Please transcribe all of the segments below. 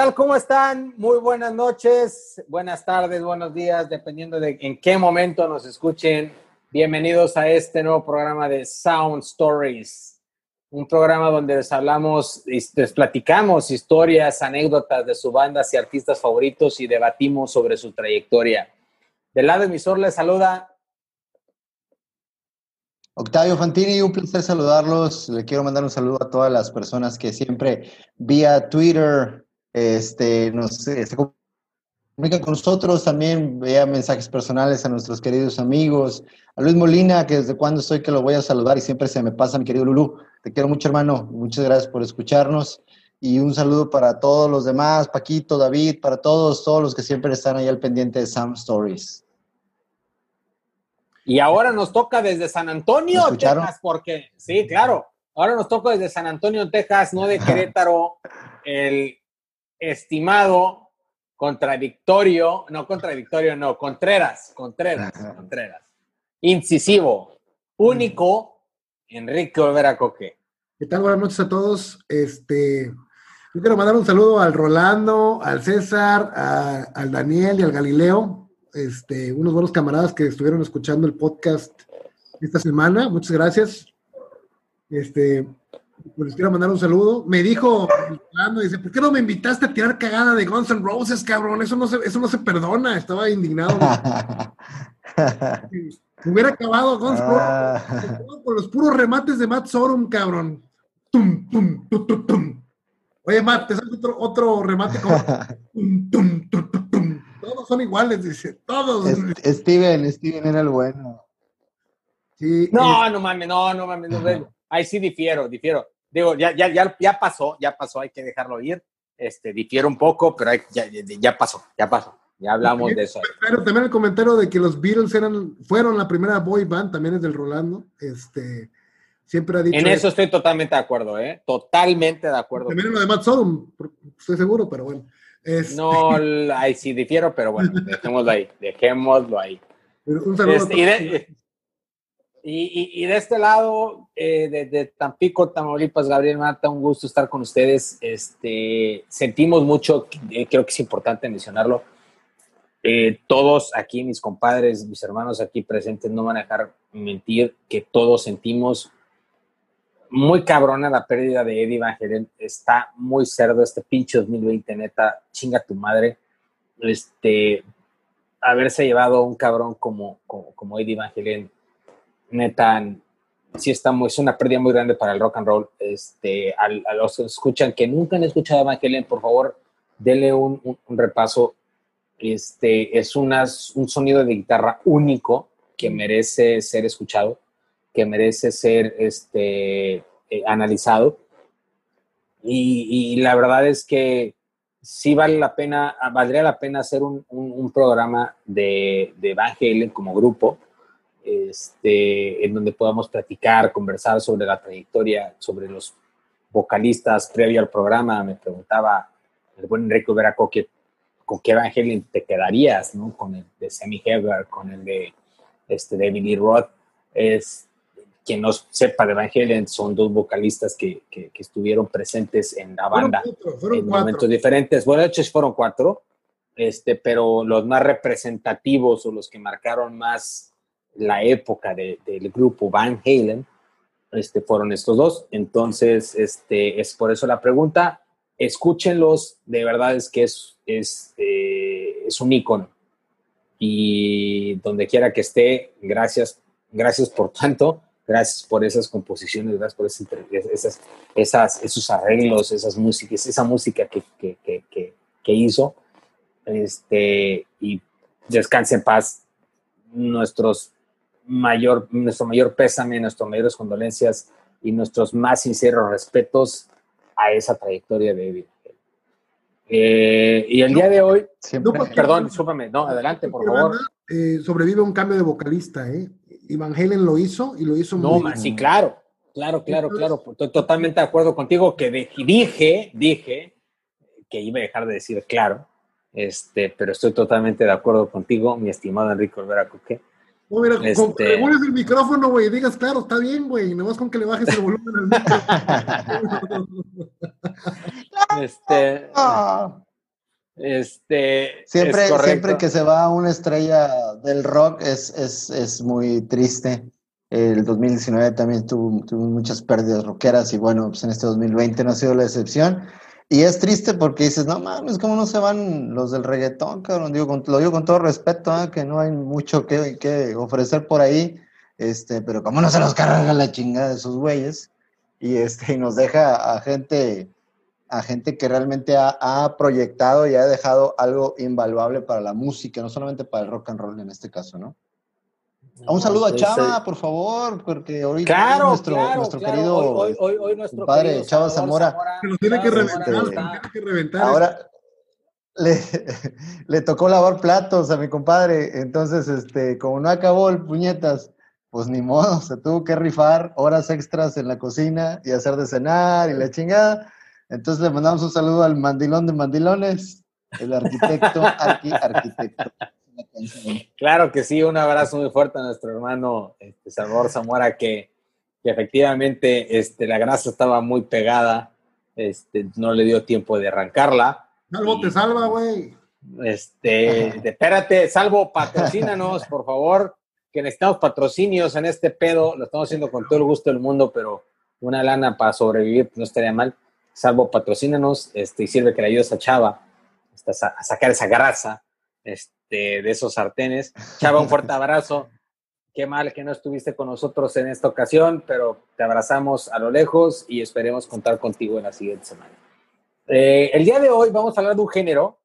¿Qué tal? ¿Cómo están? Muy buenas noches, buenas tardes, buenos días, dependiendo de en qué momento nos escuchen. Bienvenidos a este nuevo programa de Sound Stories, un programa donde les hablamos, les platicamos historias, anécdotas de sus bandas y artistas favoritos y debatimos sobre su trayectoria. Del lado emisor les saluda Octavio Fantini, un placer saludarlos. Le quiero mandar un saludo a todas las personas que siempre vía Twitter, este, nos, se comunican con nosotros, también vea mensajes personales a nuestros queridos amigos, a Luis Molina, que desde cuando estoy que lo voy a saludar y siempre se me pasa, mi querido Lulú. Te quiero mucho, hermano. Muchas gracias por escucharnos. Y un saludo para todos los demás, Paquito, David, para todos, todos los que siempre están ahí al pendiente de Sam Stories. Y ahora nos toca desde San Antonio, Texas, porque, sí, claro, ahora nos toca desde San Antonio, Texas, no de Querétaro, el estimado, contradictorio, no contradictorio, no, Contreras, Contreras, Contreras, incisivo, único, Enrique Olvera Coque. ¿Qué tal? Buenas noches a todos. Este, yo quiero mandar un saludo al Rolando, al César, al Daniel y al Galileo, este, unos buenos camaradas que estuvieron escuchando el podcast esta semana. Muchas gracias. Este, pues les quiero mandar un saludo. Me dijo, dice, ¿por qué no me invitaste a tirar cagada de Guns N' Roses, cabrón? Eso no se, eso no se perdona. Estaba indignado. hubiera acabado Guns N' ah. Roses con los puros remates de Matt Sorum, cabrón. Tum, tum, tum, tum, tum. Oye, Matt, te sabes otro, otro remate como tum, tum, tum, tum, Todos son iguales, dice. Todos. Steven, Steven era el bueno. Sí, no, no mames, no, no mames, no, ahí sí difiero, difiero. Digo, ya, ya, ya, ya pasó, ya pasó, hay que dejarlo ir. Este, difiero un poco, pero ya, ya pasó, ya pasó. Ya hablamos de eso. Pero también el comentario de que los Beatles eran, fueron la primera boy band, también es del Rolando. Este, siempre ha dicho. En eso estoy totalmente de acuerdo, ¿eh? Totalmente de acuerdo. También lo de Matt Sodom, estoy seguro, pero bueno. Este no, ahí sí difiero, pero bueno, dejémoslo ahí, dejémoslo ahí. Un saludo este, y, de este lado, eh, Tampico, Tamaulipas, Gabriel Mata, un gusto estar con ustedes. Este, sentimos mucho, eh, creo que es importante mencionarlo. Eh, todos aquí, mis compadres, mis hermanos aquí presentes, no van a dejar mentir que todos sentimos muy cabrona la pérdida de Eddie Van. Está muy cerdo este pinche 2020, neta, chinga tu madre. Este, haberse llevado un cabrón como, como, como Eddie Van neta, sí está muy, es una pérdida muy grande para el rock and roll. Este, a, los que escuchan que nunca han escuchado a Van por favor, denle un, repaso. Este, es un sonido de guitarra único que merece ser escuchado, que merece ser este, eh, analizado. Y, la verdad es que sí vale la pena, valdría la pena hacer un, un, programa de, de Van Halen como grupo, este, en donde podamos platicar, conversar sobre la trayectoria, sobre los vocalistas previo al programa. Me preguntaba el buen Enrique Veraco con qué Evangelio te quedarías, ¿no? Con el de Sammy Hagar, con el de este, David Lee Roth. Es, quien no sepa de Evangelion, son dos vocalistas que, que, estuvieron presentes en la banda en momentos diferentes. Bueno, de hecho fueron cuatro, este, pero los más representativos o los que marcaron más la época del grupo Van Halen, este, fueron estos dos. Entonces, este, es por eso la pregunta. Escúchenlos, de verdad es que es, es, eh, es un ícono. Y donde quiera que esté, gracias, gracias por tanto, gracias por esas composiciones, gracias por esas, esas, esos arreglos, esas músicas, esa música que, que, que, que hizo. Este, y descanse en paz nuestros mayor, nuestro mayor pésame, nuestras mayores condolencias y nuestros más sinceros respetos a esa trayectoria de Eddie. Eh, y el día de hoy, perdón, discúlpame, no, adelante, por favor. Eh, sobrevive un cambio de vocalista, ¿eh? Y Van Halen lo hizo y lo hizo muy bien. Sí, claro, claro, claro, claro. Estoy totalmente de acuerdo contigo que dije, dije que iba a dejar de decir claro, este, pero estoy totalmente de acuerdo contigo, mi estimado Enrique Olvera Coque No, mira, este... con que regules el micrófono, güey, y digas, claro, está bien, güey, nomás con que le bajes el volumen al micrófono. este... Este. Siempre, siempre que se va una estrella del rock es, es, es muy triste. El 2019 también tuvo, tuvo, muchas pérdidas rockeras y bueno, pues en este 2020 no ha sido la excepción. Y es triste porque dices, no mames, ¿cómo no se van los del reggaetón, cabrón? Digo, lo digo con todo respeto, ¿eh? que no hay mucho que, ofrecer por ahí, este, pero cómo no se los carga la chingada de esos güeyes y, este, y nos deja a gente a gente que realmente ha, proyectado y ha dejado algo invaluable para la música, no solamente para el rock and roll en este caso, ¿no? Un saludo a Chava, por favor, porque ahorita nuestro, nuestro querido hoy, hoy, hoy nuestro padre Chava Zamora. lo tiene que reventar, que reventar. Ahora le, le, tocó lavar platos a mi compadre, entonces, este, como no acabó el puñetas, pues ni modo, se tuvo que rifar horas extras en la cocina y hacer de cenar y la chingada. Entonces le mandamos un saludo al mandilón de mandilones, el arquitecto, arquitecto. Claro que sí, un abrazo muy fuerte a nuestro hermano este, Salvador Zamora, que, efectivamente este, la grasa estaba muy pegada, este, no le dio tiempo de arrancarla. Salvo te salva, güey. Este, espérate, Salvo, patrocínanos, por favor, que necesitamos patrocinios en este pedo, lo estamos haciendo con todo el gusto del mundo, pero una lana para sobrevivir no estaría mal. Salvo, patrocínanos este, y sirve que le ayudes a Chava a, sacar esa grasa este, de esos sartenes. Chava, un fuerte abrazo. Qué mal que no estuviste con nosotros en esta ocasión, pero te abrazamos a lo lejos y esperemos contar contigo en la siguiente semana. Eh, el día de hoy vamos a hablar de un género,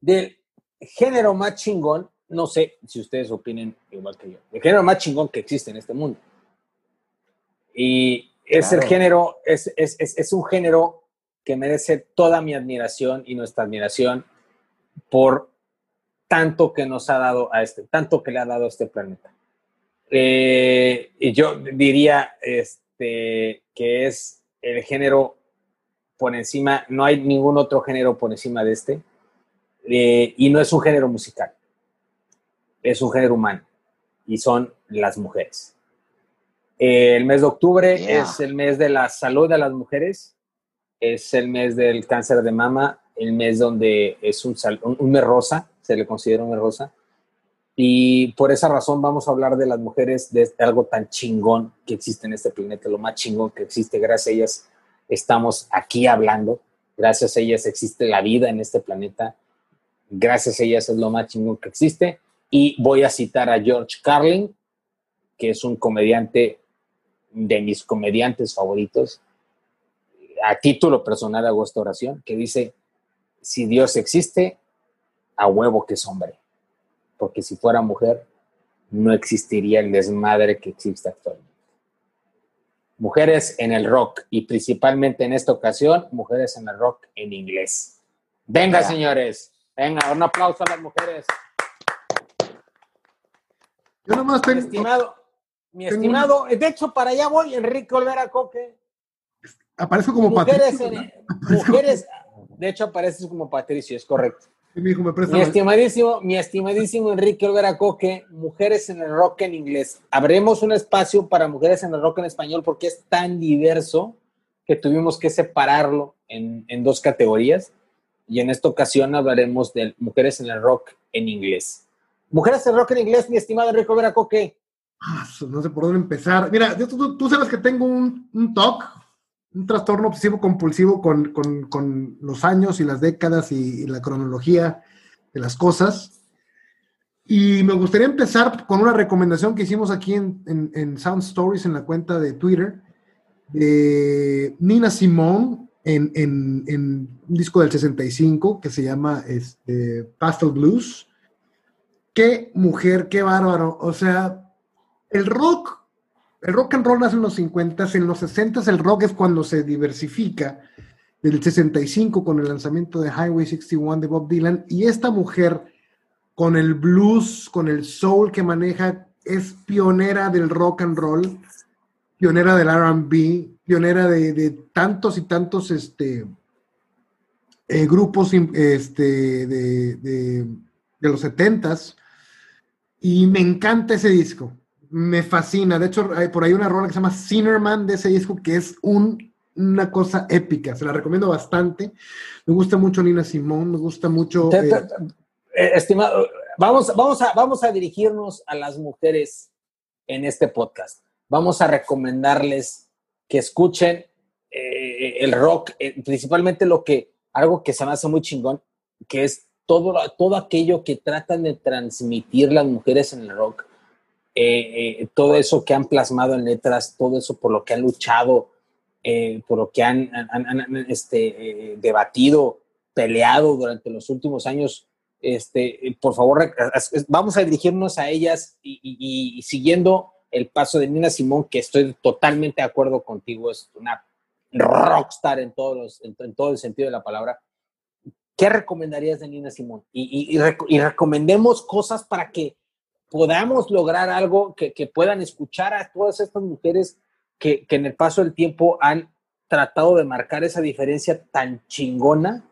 del género más chingón, no sé si ustedes opinen igual que yo, el género más chingón que existe en este mundo. Y es el género, es, es, es, un género que merece toda mi admiración y nuestra admiración por tanto que nos ha dado a este, tanto que le ha dado a este planeta. Eh, y yo diría este, que es el género por encima, no hay ningún otro género por encima de este, eh, y no es un género musical, es un género humano, y son las mujeres. Eh, el mes de octubre es el mes de la salud de las mujeres, es el mes del cáncer de mama, el mes donde es un, un, mes rosa, se le considera un mes rosa. Y por esa razón vamos a hablar de las mujeres, de algo tan chingón que existe en este planeta, lo más chingón que existe. Gracias a ellas estamos aquí hablando, gracias a ellas existe la vida en este planeta, gracias a ellas es lo más chingón que existe. Y voy a citar a George Carlin, que es un comediante de mis comediantes favoritos, a título personal hago esta oración, que dice, si Dios existe, a huevo que es hombre, porque si fuera mujer, no existiría el desmadre que existe actualmente. Mujeres en el rock y principalmente en esta ocasión, mujeres en el rock en inglés. Venga, señores, venga, un aplauso a las mujeres. Yo nomás tengo... Estimado, mi estimado, de hecho, para allá voy, Enrique Olvera Coque. Aparece como mujeres Patricio. mujeres, de hecho, apareces como Patricio, es correcto. Mi, estimadísimo, mi estimadísimo Enrique Olvera Coque, mujeres en el rock en inglés. Abremos un espacio para mujeres en el rock en español porque es tan diverso que tuvimos que separarlo en, en dos categorías. Y en esta ocasión hablaremos de mujeres en el rock en inglés. Mujeres en el rock en inglés, mi estimado Enrique Olvera Coque Ah, no sé por dónde empezar. Mira, tú, sabes que tengo un, un TOC, un trastorno obsesivo compulsivo con, los años y las décadas y, la cronología de las cosas. Y me gustaría empezar con una recomendación que hicimos aquí en, Sound Stories, en la cuenta de Twitter, de Nina Simone, en, un disco del 65 que se llama este, Pastel Blues. Qué mujer, qué bárbaro. O sea, el rock, el rock and roll nace en los 50, en los 60 el rock es cuando se diversifica, del 65 con el lanzamiento de Highway 61 de Bob Dylan, y esta mujer con el blues, con el soul que maneja, es pionera del rock and roll, pionera del RB, pionera de, tantos y tantos este, eh, grupos este, de, de, los 70s Y me encanta ese disco. Me fascina. De hecho, hay por ahí una rola que se llama Sinnerman de ese disco que es un, una cosa épica. Se la recomiendo bastante. Me gusta mucho Nina Simón, me gusta mucho. Eh, eh, estimado, vamos, vamos, a, vamos a dirigirnos a las mujeres en este podcast. Vamos a recomendarles que escuchen eh, el rock, principalmente lo que, algo que se me hace muy chingón, que es todo, todo aquello que tratan de transmitir las mujeres en el rock, eh, eh, todo eso que han plasmado en letras, todo eso por lo que han luchado, eh, por lo que han, este, debatido, peleado durante los últimos años. Este, por favor, vamos a dirigirnos a ellas y, siguiendo el paso de Nina Simón, que estoy totalmente de acuerdo contigo, es una rockstar en, todos en todo el sentido de la palabra ¿qué recomendarías de Nina Simón? Y, recomendemos cosas para que podamos lograr algo que, puedan escuchar a todas estas mujeres que, en el paso del tiempo han tratado de marcar esa diferencia tan chingona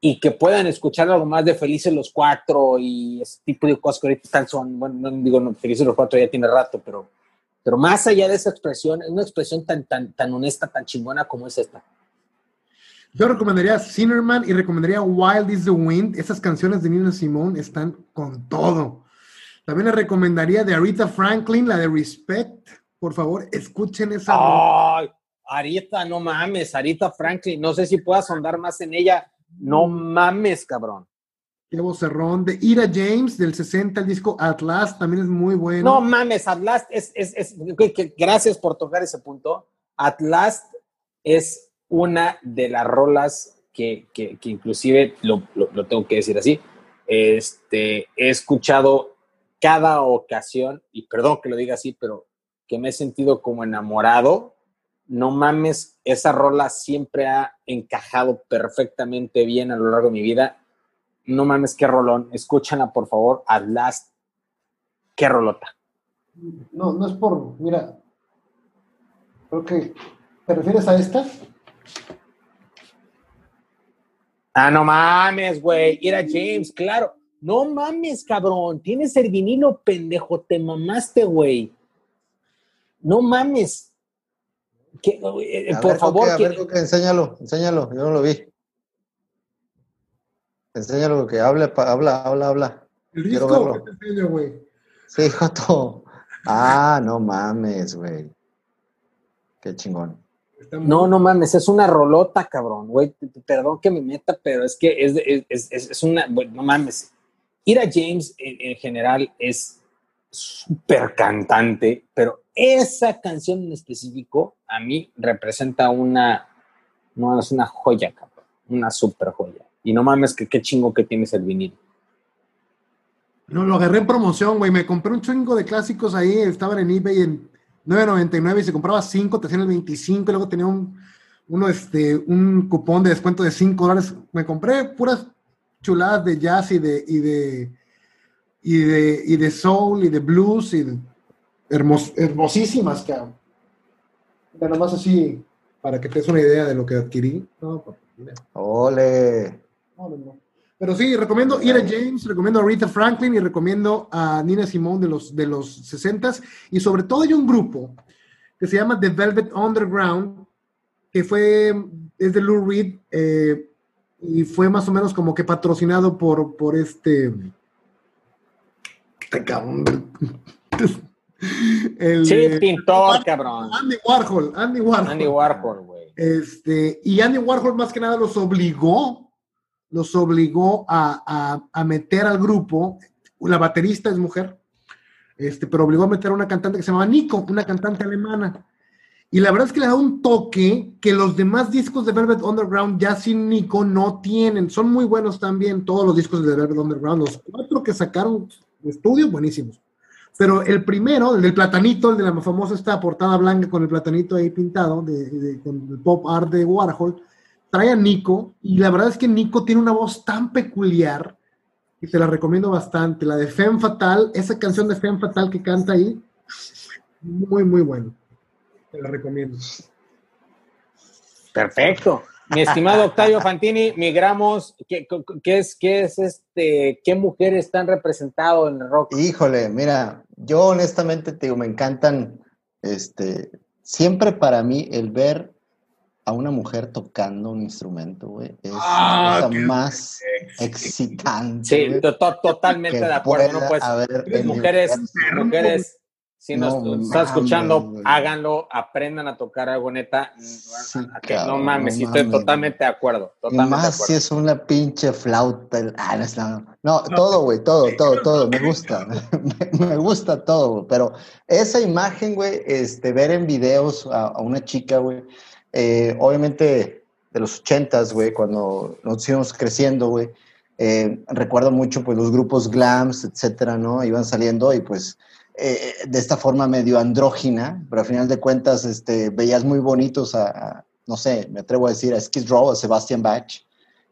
y que puedan escuchar algo más de Felices los Cuatro y ese tipo de cosas que ahorita están son, bueno, no digo no, Felices los Cuatro ya tiene rato, pero, pero más allá de esa expresión, es una expresión tan, tan, tan honesta, tan chingona como es esta. Yo recomendaría Sinnerman y recomendaría Wild is the Wind. Esas canciones de Nina Simone están con todo. También le recomendaría de Aretha Franklin, la de Respect. Por favor, escuchen esa. Ay, Arita, no mames, Arita Franklin. No sé si puedas ahondar más en ella. No mames, cabrón. Qué vocerrón. De Ira James, del 60, el disco Atlas, también es muy bueno. No mames, Atlas es, es, es gracias por tocar ese punto. Atlas es una de las rolas que, inclusive, lo, tengo que decir así, este, he escuchado cada ocasión, y perdón que lo diga así, pero que me he sentido como enamorado. No mames, esa rola siempre ha encajado perfectamente bien a lo largo de mi vida. No mames, qué rolón. Escúchala, por favor, At Last. Qué rolota. No, no es por, mira, creo que, ¿te refieres a esta? Ah, no mames, güey. Era James, claro. No mames, cabrón. Tienes el vinilo, pendejo. Te mamaste, güey. No mames. Eh, por favor. enséñalo, enséñalo. Yo no lo vi. Enséñalo, que hable, habla, habla, habla. El disco te enseño, güey. Sí, Joto. Ah, no mames, güey. Qué chingón. No, no mames, es una rolota, cabrón, güey. Perdón que me meta, pero es que es, una, bueno, no mames. Ira James en, general es súper cantante, pero esa canción en específico a mí representa una, no, es una joya, cabrón, una súper joya. Y no mames, que qué chingo que tienes el vinilo. No, lo agarré en promoción, güey. Me compré un chingo de clásicos ahí, estaban en eBay en 9.99 y si compraba 5 te hacían el 25 y luego tenía un, uno, este, un cupón de descuento de 5 dólares. Me compré puras chuladas de jazz y de, y de, y de, y de soul y de blues y hermosísimas, cabrón. Nada más así, para que te des una idea de lo que adquirí. No, Ole. Pero sí, recomiendo Ira James, recomiendo a Rita Franklin y recomiendo a Nina Simone de los, de los 60s. Y sobre todo hay un grupo que se llama The Velvet Underground, que fue, es de Lou Reed, eh, y fue más o menos como que patrocinado por, por este... este el, sí, pintor, cabrón. Andy Warhol, Andy Warhol. Andy Warhol, güey. Este, y Andy Warhol más que nada los obligó los obligó a, meter al grupo, la baterista es mujer, este, pero obligó a meter a una cantante que se llamaba Nico, una cantante alemana. Y la verdad es que le da un toque que los demás discos de Velvet Underground ya sin Nico no tienen. Son muy buenos también todos los discos de Velvet Underground. Los cuatro que sacaron de estudio, buenísimos. Pero el primero, el del platanito, el de la famosa esta portada blanca con el platanito ahí pintado, de, con el pop art de Warhol, trae a Nico y la verdad es que Nico tiene una voz tan peculiar y te la recomiendo bastante. La de Femme Fatal, esa canción de Femme Fatal que canta ahí, muy, muy bueno. Te la recomiendo. Perfecto. mi estimado Octavio Fantini, migramos, ¿qué, qué es, qué es este, qué mujeres están representado en el rock? Híjole, mira, yo honestamente te digo, me encantan, este, siempre para mí el ver a una mujer tocando un instrumento, güey, es ah, más excitante. Sí, totalmente de acuerdo, no pues, mujeres, mujeres si nos está escuchando, háganlo, aprendan a tocar algo neta. no mames, estoy totalmente de acuerdo. Totalmente más si es una pinche flauta. Ah, no, todo, güey, todo, todo, todo. Me gusta. me, gusta todo, pero esa imagen, güey, este, ver en videos a, una chica, güey, eh, obviamente de los ochentas, güey, cuando nos íbamos creciendo, güey, eh, recuerdo mucho, pues, los grupos glams, etcétera, ¿no? Iban saliendo y, pues, eh, de esta forma medio andrógina, pero al final de cuentas este, veías muy bonitos a, no sé, me atrevo a decir a Skid Row, a Sebastian Bach,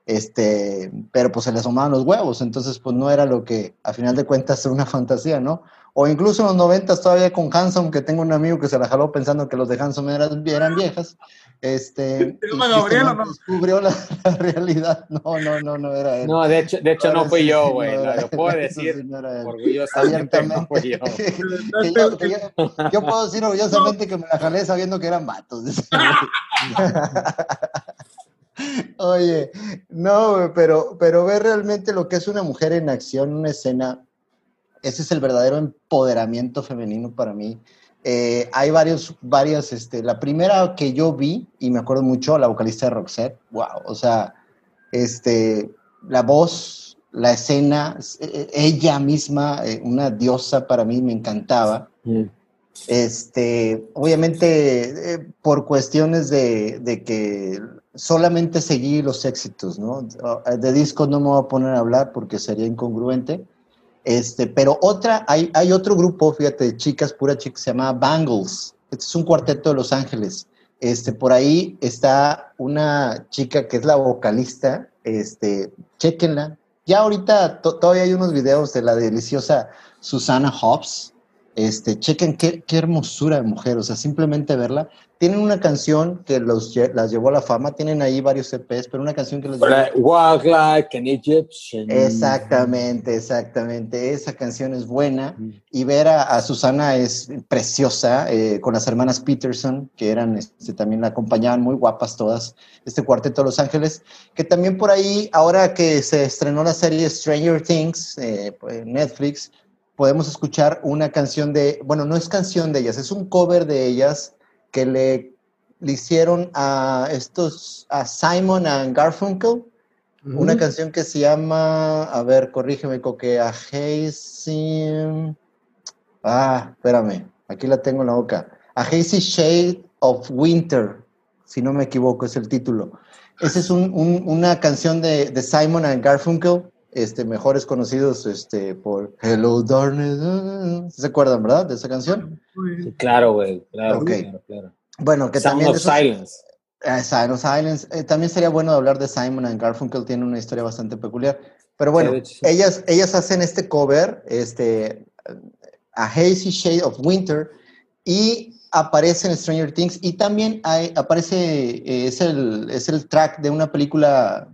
este, pero pues se le asomaban los huevos, entonces pues no era lo que a final de cuentas era una fantasía, ¿no? O incluso en los noventas todavía con Hanson, que tengo un amigo que se la jaló pensando que los de Hanson eran, eran viejas, este, descubrió la, realidad. No, no, no, no era él. No, de hecho, de hecho no fui yo, güey. No lo puedo decir orgullosamente no fui yo. yo. puedo decir orgullosamente que me la jalé sabiendo que eran vatos. Oye, no, pero, pero ver realmente lo que es una mujer en acción, una escena, ese es el verdadero empoderamiento femenino para mí. Eh, hay varios, varias, este, la primera que yo vi, y me acuerdo mucho, la vocalista de Roxette, wow, o sea, este, la voz, la escena, e, ella misma, eh, una diosa para mí, me encantaba. Mm. Este, obviamente, eh, por cuestiones de, de, que solamente seguí los éxitos, ¿no? De discos no me voy a poner a hablar porque sería incongruente este, pero otra, hay, hay otro grupo, fíjate, de chicas, pura chica, se llama Bangles. Este es un cuarteto de Los Ángeles. Este, por ahí está una chica que es la vocalista, este, chequenla. Ya ahorita todavía hay unos videos de la deliciosa Susana Hobbs, este, chequen qué, qué, hermosura de mujer, o sea, simplemente verla. Tienen una canción que los, las llevó a la fama, tienen ahí varios CPs, pero una canción que los llevó... Walk like an Egyptian. Exactamente, exactamente. Esa canción es buena. Y ver a, Susana es preciosa, eh, con las hermanas Peterson, que eran, este, también la acompañaban, muy guapas todas, este cuarteto de Los Ángeles, que también por ahí, ahora que se estrenó la serie Stranger Things, eh, Netflix, podemos escuchar una canción de, bueno, no es canción de ellas, es un cover de ellas que le, le hicieron a estos, a Simon and Garfunkel, una canción que se llama, a ver, corrígeme, Coque, a Hazy, ah, espérame, aquí la tengo en la boca, A Hazy Shade of Winter, si no me equivoco, es el título. Esa es un, una canción de, de Simon and Garfunkel este, mejores conocidos este, por Hello Darkness. ¿Se acuerdan, verdad, de esa canción? claro, güey, claro, claro, Bueno, que también... Of Silence. Eh, Silence. Eh, también sería bueno hablar de Simon and Garfunkel, tiene una historia bastante peculiar. Pero bueno, ellas, ellas hacen este cover, este, A Hazy Shade of Winter, y aparece en Stranger Things, y también hay, aparece, eh, es, el, es el track de una película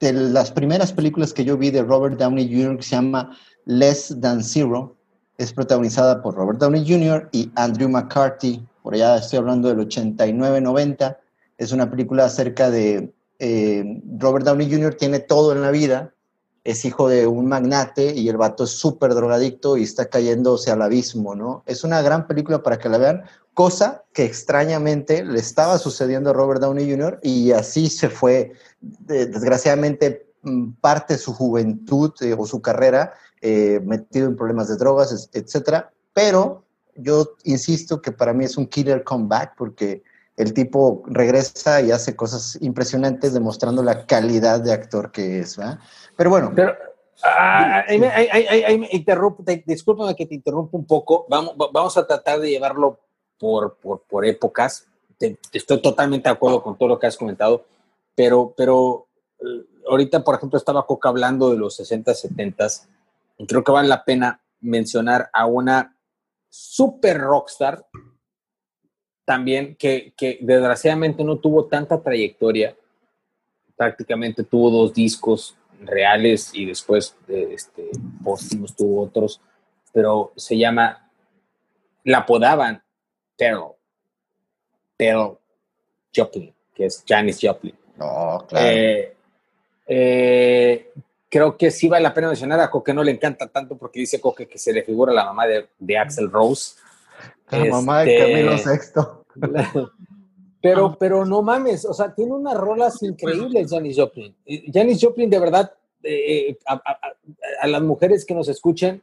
de las primeras películas que yo vi de Robert Downey Jr. que se llama Less Than Zero. Es protagonizada por Robert Downey Jr. y Andrew McCarthy. Por allá estoy hablando del 89-90. Es una película acerca de eh, Robert Downey Jr. tiene todo en la vida. Es hijo de un magnate y el vato es súper drogadicto y está cayéndose al abismo, ¿no? Es una gran película para que la vean, cosa que extrañamente le estaba sucediendo a Robert Downey Jr. y así se fue desgraciadamente mm, parte de su juventud eh, o su carrera eh, metido en problemas de drogas, etcétera. Pero yo insisto que para mí es un killer comeback porque el tipo regresa y hace cosas impresionantes demostrando la calidad de actor que es, ¿verdad? Pero bueno. Pero, ah, ahí, me interrumpo, discúlpame que te interrumpa un poco. Vamos, vamos a tratar de llevarlo por, por, por épocas. estoy totalmente de acuerdo con todo lo que has comentado pero, pero eh, ahorita, por ejemplo, estaba Coca hablando de los 60, 70 y creo que vale la pena mencionar a una super rockstar también que, que desgraciadamente no tuvo tanta trayectoria, prácticamente tuvo dos discos reales y después este, póstumos tuvo otros, pero se llama, la apodaban Terrell, Terrell Joplin, que es Janis Joplin. No, claro. Eh, eh, creo que sí vale la pena mencionar a Coque no le encanta tanto porque dice Coque que se le figura la mamá de, de Axel Rose. La mamá de este, Camilo VI. Pero, pero no mames, o sea, tiene unas rolas increíbles Janis Joplin. Janis Joplin, de verdad, eh, a, las mujeres que nos escuchen,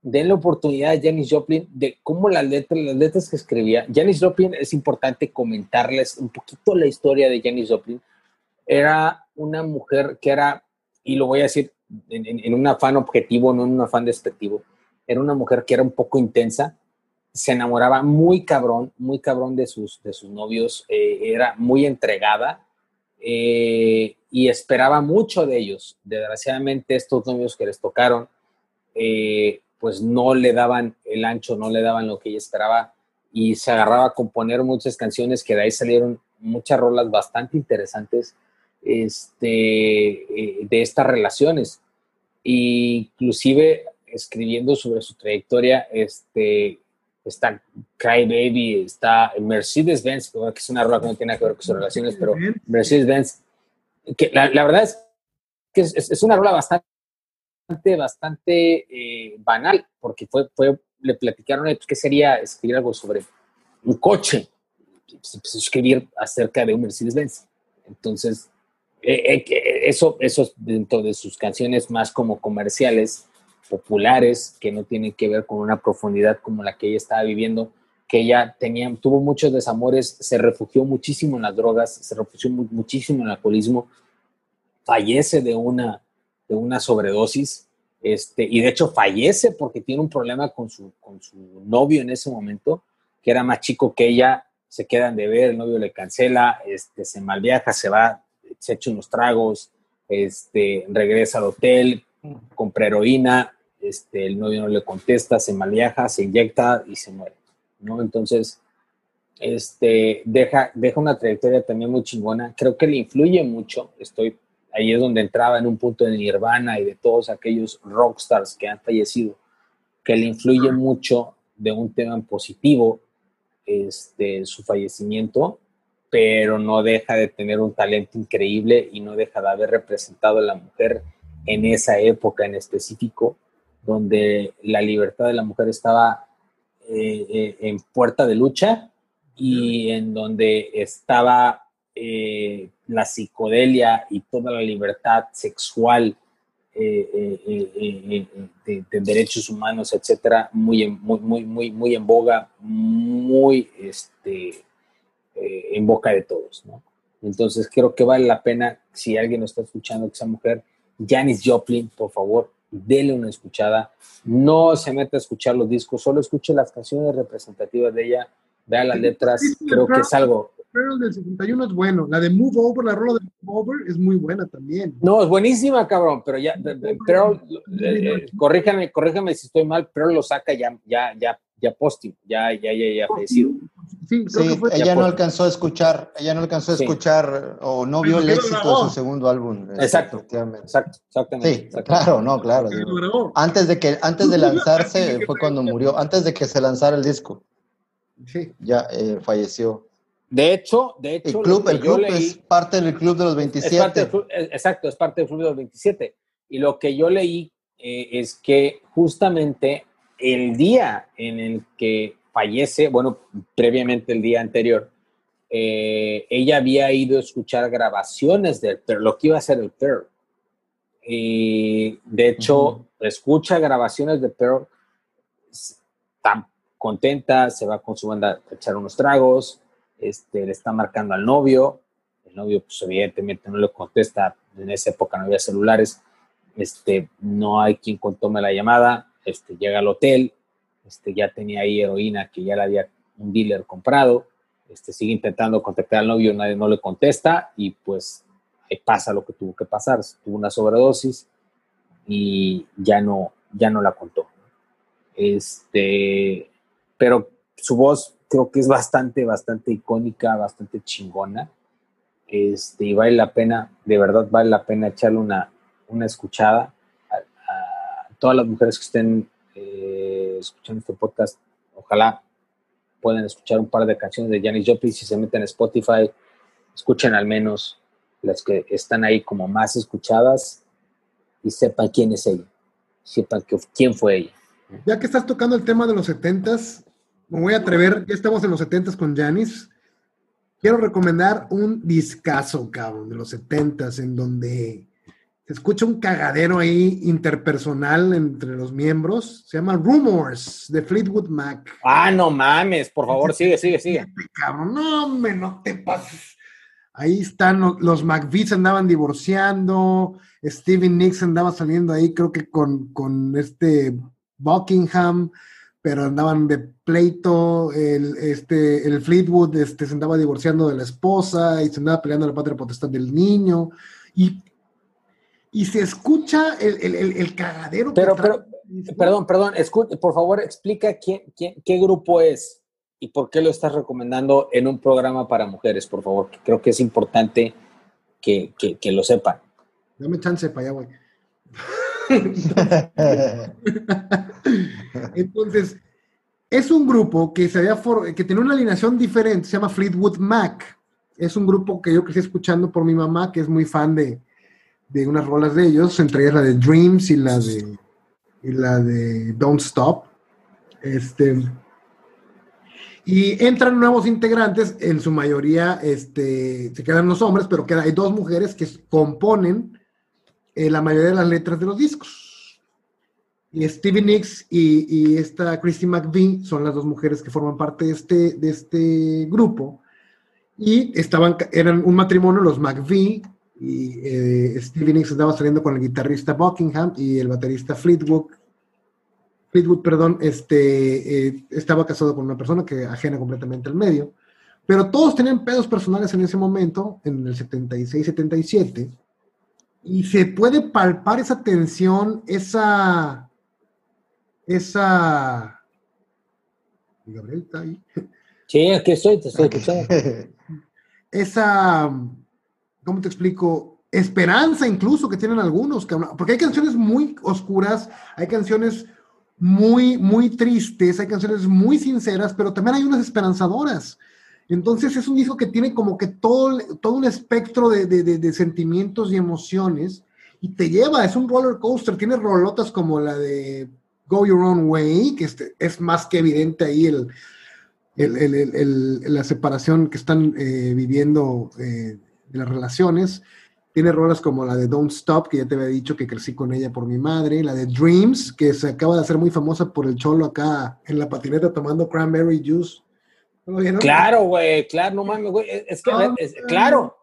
den la oportunidad a Janis Joplin de cómo las letras, las letras que escribía. Janis Joplin, es importante comentarles un poquito la historia de Janis Joplin. Era una mujer que era, y lo voy a decir en, en un afán objetivo, no en un afán despectivo, era una mujer que era un poco intensa, se enamoraba muy cabrón, muy cabrón de sus, de sus novios, eh, era muy entregada eh, y esperaba mucho de ellos. Desgraciadamente estos novios que les tocaron, eh, pues no le daban el ancho, no le daban lo que ella esperaba y se agarraba a componer muchas canciones que de ahí salieron muchas rolas bastante interesantes este, de estas relaciones. inclusive escribiendo sobre su trayectoria, este, está Cry Baby, está Mercedes-Benz, que es una rola que no tiene que ver con sus relaciones, pero Mercedes-Benz, que la, verdad es que es, una rola bastante, bastante eh, banal, porque fue, fue, le platicaron pues, qué sería escribir algo sobre un coche, pues, escribir acerca de un Mercedes-Benz. Entonces, eh, eh, eso, eso dentro de sus canciones más como comerciales, populares que no tienen que ver con una profundidad como la que ella estaba viviendo, que ella tenía, tuvo muchos desamores, se refugió muchísimo en las drogas, se refugió muchísimo en el alcoholismo, fallece de una, de una sobredosis, este, y de hecho fallece porque tiene un problema con su, con su novio en ese momento, que era más chico que ella, se quedan de ver, el novio le cancela, este, se malviaja, se va, se echa unos tragos, este, regresa al hotel, compra heroína, este, el novio no le contesta, se malviaja, se inyecta y se muere, ¿no? Entonces, este, deja, deja una trayectoria también muy chingona. Creo que le influye mucho. Estoy, ahí es donde entraba en un punto de Nirvana y de todos aquellos rockstars que han fallecido, que le influye mucho de un tema positivo este, su fallecimiento, pero no deja de tener un talento increíble y no deja de haber representado a la mujer en esa época en específico, donde la libertad de la mujer estaba eh, eh, en puerta de lucha y en donde estaba eh, la psicodelia y toda la libertad sexual de, derechos humanos, etcétera, muy, muy, muy, muy, muy en boga, muy este, en boca de todos, ¿no? Entonces creo que vale la pena, si alguien está escuchando, que esa mujer Janis Joplin, por favor, dele una escuchada. No se meta a escuchar los discos, solo escuche las canciones representativas de ella, vea las letras, creo que es algo. Pero del 71 es bueno, la de Move Over, la rola de Move Over es muy buena también. No, es buenísima, cabrón, pero ya, pero, eh, corríjame, corríjame si estoy mal, pero lo saca ya, ya, ya ya póstumo, ya, ya, ya, ya fallecido. Sí, ella no alcanzó a escuchar, ella no alcanzó a escuchar o no vio el éxito de su segundo álbum. Este, exacto, exacto, exactamente. Sí, claro, no, claro. Antes de que, antes de lanzarse fue cuando murió, antes de que se lanzara el disco. Sí. Ya eh, falleció. De hecho, de hecho, el club, el club es parte del club de los 27. exacto, es parte del club de los 27. Y lo que yo leí eh, es que justamente el día en el que fallece, bueno, previamente el día anterior, eh, ella había ido a escuchar grabaciones del Pearl, lo que iba a hacer el Pearl. Y de hecho, escucha grabaciones de Pearl, está contenta, se va con su banda a echar unos tragos, este, le está marcando al novio, el novio pues evidentemente no le contesta, en esa época no había celulares, este, no hay quien tome la llamada, este, llega al hotel, este, ya tenía ahí heroína que ya la había un dealer comprado, este, sigue intentando contactar al novio, nadie no le contesta y pues ahí pasa lo que tuvo que pasar, tuvo una sobredosis y ya no, ya no la contó. Este, pero su voz creo que es bastante, bastante icónica, bastante chingona. este, y vale la pena, de verdad vale la pena echarle una, una escuchada todas las mujeres que estén eh, escuchando este podcast. Ojalá puedan escuchar un par de canciones de Janis Joplin si se meten en Spotify, escuchen al menos las que están ahí como más escuchadas y sepan quién es ella, sepan que, quién fue ella. Ya que estás tocando el tema de los setentas, me voy a atrever, ya estamos en los setentas con Janis, quiero recomendar un discazo, cabrón, de los setentas, en donde se escucha un cagadero ahí interpersonal entre los miembros. Se llama Rumors de Fleetwood Mac. Ah, no mames, por favor, sigue, sigue, sigue. Cabrón, no, me no te pases. Ahí están los, se andaban divorciando, Steven Nicks andaba saliendo ahí, creo que con, con este Buckingham pero andaban de pleito, el, este, el Fleetwood este, se andaba divorciando de la esposa y se andaba peleando la patria potestad del niño, y, y se escucha el, el, el cagadero. Pero, pero, perdón, perdón, por favor explica quién, quién, qué grupo es y por qué lo estás recomendando en un programa para mujeres, por favor. Creo que es importante que, que, que lo sepan. Dame chance para allá, güey. Entonces, es un grupo que, se había que tiene una alineación diferente, se llama Fleetwood Mac. Es un grupo que yo crecí escuchando por mi mamá, que es muy fan de, de unas rolas de ellos, entre ellas la de Dreams y la de, y la de Don't Stop. Este, y entran nuevos integrantes, en su mayoría este, se quedan los hombres, pero queda, hay dos mujeres que componen eh, la mayoría de las letras de los discos. Y Stevie Nicks y, esta Christy McVie son las dos mujeres que forman parte de este, de este grupo. Y estaban, eran un matrimonio, los McVie, y eh, Stevie Nicks estaba saliendo con el guitarrista Buckingham y el baterista Fleetwood. Fleetwood, perdón, este, eh, estaba casado con una persona que ajena completamente al medio. Pero todos tenían pedos personales en ese momento, en el 76-77 y se puede palpar esa tensión, esa, esa, Gabriel está ahí. Sí, aquí estoy, te estoy escuchando. Esa, ¿cómo te explico? Esperanza incluso que tienen algunos, porque hay canciones muy oscuras, hay canciones muy, muy tristes, hay canciones muy sinceras, pero también hay unas esperanzadoras. Entonces es un disco que tiene como que todo, todo un espectro de, sentimientos y emociones y te lleva, es un roller coaster, tiene rolotas como la de Go Your Own Way, que este, es, más que evidente ahí el, la separación que están eh, viviendo eh, de las relaciones. Tiene rolas como la de Don't Stop, que ya te había dicho que crecí con ella por mi madre, la de Dreams, que se acaba de hacer muy famosa por el cholo acá en la patineta tomando cranberry juice. Claro, güey, claro, no mames, güey. Es que, es, claro.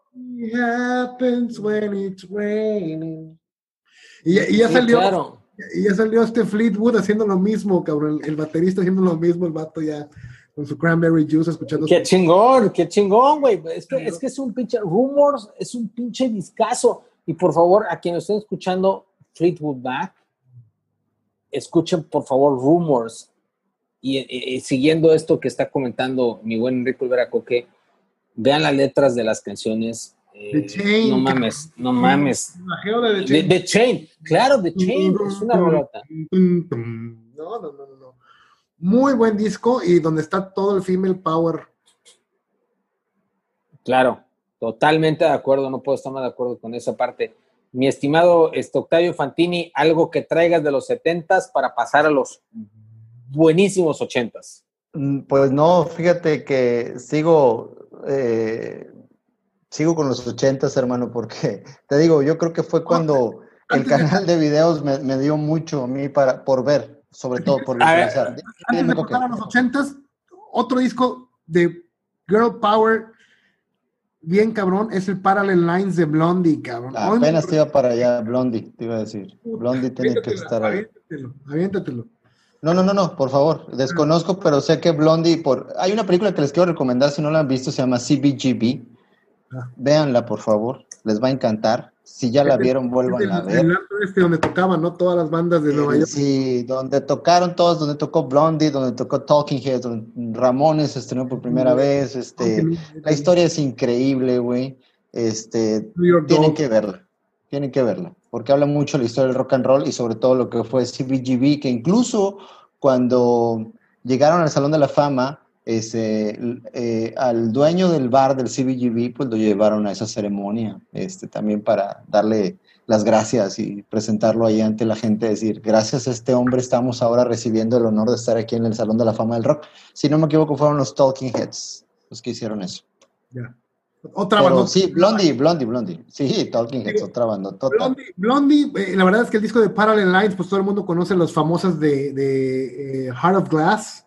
Y, ya salió. Y ya salió este Fleetwood haciendo lo mismo, cabrón. El, baterista haciendo lo mismo, el vato ya con su cranberry juice escuchando. Qué chingón, qué chingón, güey. Es que, es que es un pinche. Rumors es un pinche discazo. Y por favor, a quienes estén escuchando Fleetwood Mac, escuchen por favor Rumors y, siguiendo esto que está comentando mi buen Enrique Olvera Coque, vean las letras de las canciones. Eh, Chain, no mames, no mames. De, de, Chain. claro, The Chain, es una rolota. No, no, no, no. Muy buen disco y donde está todo el female power. Claro, totalmente de acuerdo, no puedo estar más de acuerdo con esa parte. Mi estimado este, Octavio Fantini, algo que traigas de los setentas para pasar a los buenísimos ochentas. Mm, pues no, fíjate que sigo, eh, sigo con los ochentas, hermano, porque te digo, yo creo que fue cuando el canal de videos me, dio mucho a mí para, por ver, sobre todo por visualizar. Antes de pasar a los ochentas, otro disco de Girl Power bien cabrón es el Parallel Lines de Blondie, cabrón. Apenas te iba para allá, Blondie, te iba a decir. Blondie tiene que estar ahí. Aviéntatelo, aviéntatelo. No, no, no, no, por favor. Desconozco, pero sé que Blondie, por... hay una película que les quiero recomendar, si no la han visto, se llama CBGB. Ah. Véanla, por favor, les va a encantar. Si ya la vieron, vuelvan a ver. El este donde tocaban, ¿no? Todas las bandas de Nueva York. Sí, donde tocaron todos, donde tocó Blondie, donde tocó Talking Heads, donde Ramones se estrenó por primera vez. Este, la historia es increíble, güey. este, tienen que verla, tienen que verla, porque habla mucho de la historia del rock and roll y sobre todo lo que fue CBGB, que incluso cuando llegaron al Salón de la Fama, ese, eh, al dueño del bar del CBGB, pues lo llevaron a esa ceremonia, este, también para darle las gracias y presentarlo ahí ante la gente, decir, gracias a este hombre estamos ahora recibiendo el honor de estar aquí en el Salón de la Fama del Rock. Si no me equivoco, fueron los Talking Heads los que hicieron eso. Ya. Otra banda. Sí, Blondie, Blondie, Blondie. Sí, Talking Heads, otra banda. Blondie, Blondie eh, la verdad es que el disco de Parallel Lines, pues todo el mundo conoce las famosas de, de eh, Heart of Glass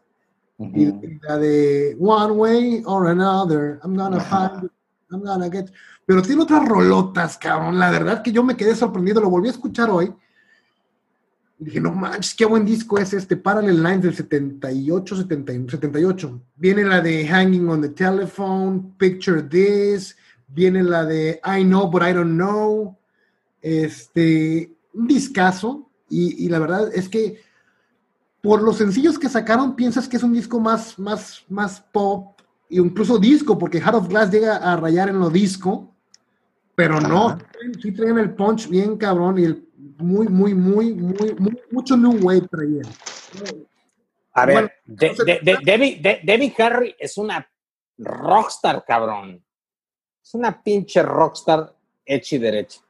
y, la de One Way or Another. I'm gonna find, I'm gonna get. Pero tiene otras rolotas, cabrón. La verdad que yo me quedé sorprendido, lo volví a escuchar hoy. Y dije, no manches, qué buen disco es este Parallel Lines del 78, 78. Viene la de Hanging on the Telephone, Picture This, viene la de I Know But I Don't Know. Este, un discazo. Y, y la verdad es que por los sencillos que sacaron, piensas que es un disco más, más, más pop, e incluso disco, porque Heart of Glass llega a rayar en lo disco, pero no, sí traen el punch bien cabrón y el muy, muy, muy, muy, mucho new wave traían. A ver, Debbie, Harry es una rockstar, cabrón. Es una pinche rockstar hecha y derecha.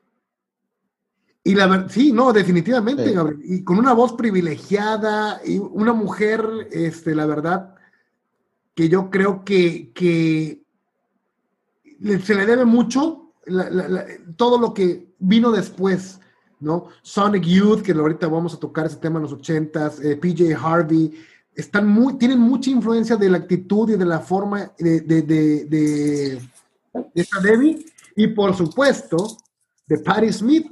Y la verdad, sí, no, definitivamente, Gabriel. Y con una voz privilegiada y una mujer, este, la verdad, que yo creo que, que se le debe mucho todo lo que vino después, ¿no? Sonic Youth, que ahorita vamos a tocar ese tema en los ochentas, eh, PJ Harvey, están muy, tienen mucha influencia de la actitud y de la forma de, de, de, de, esta Debbie, y por supuesto, de Patti Smith,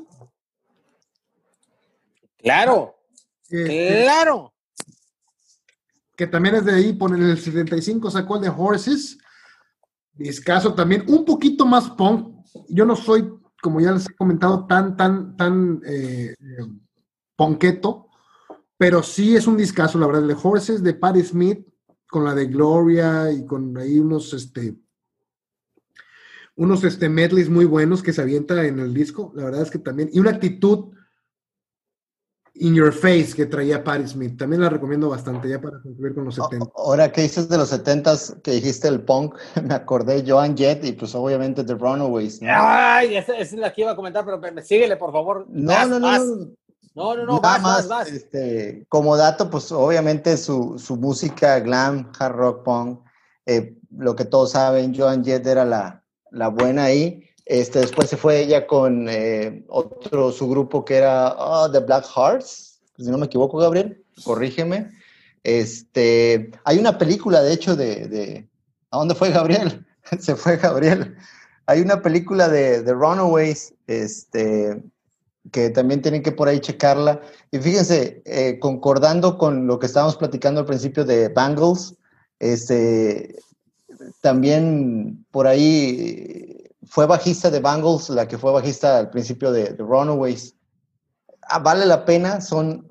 Claro, este, claro. Que también es de ahí, por el 75 sacó el de Horses. Discaso también, un poquito más punk. Yo no soy, como ya les he comentado, tan, tan, tan eh, eh ponqueto, pero sí es un discazo, la verdad. El de Horses de Patti Smith, con la de Gloria y con ahí unos, este, unos este, medleys muy buenos que se avienta en el disco. La verdad es que también, y una actitud In Your Face que traía Patti Smith. También la recomiendo bastante ya para concluir con los 70. Ahora que dices de los 70 que dijiste el punk, me acordé Joan Jett y pues obviamente The Runaways. Ay, esa, es la que iba a comentar, pero síguele por favor. No, no, no, no. No, no, no, Nada más, Este, como dato, pues obviamente su, su música glam, hard rock, punk, eh, lo que todos saben, Joan Jett era la, la buena ahí. Este, después se fue ella con eh, otro, su grupo que era oh, The Black Hearts, si no me equivoco, Gabriel, corrígeme. Este, hay una película, de hecho, de, de ¿a dónde fue Gabriel? se fue Gabriel. Hay una película de, The Runaways, este, que también tienen que por ahí checarla. Y fíjense, eh, concordando con lo que estábamos platicando al principio de Bangles, este, también por ahí fue bajista de Bangles, la que fue bajista al principio de, Runaways. Ah, vale la pena, son,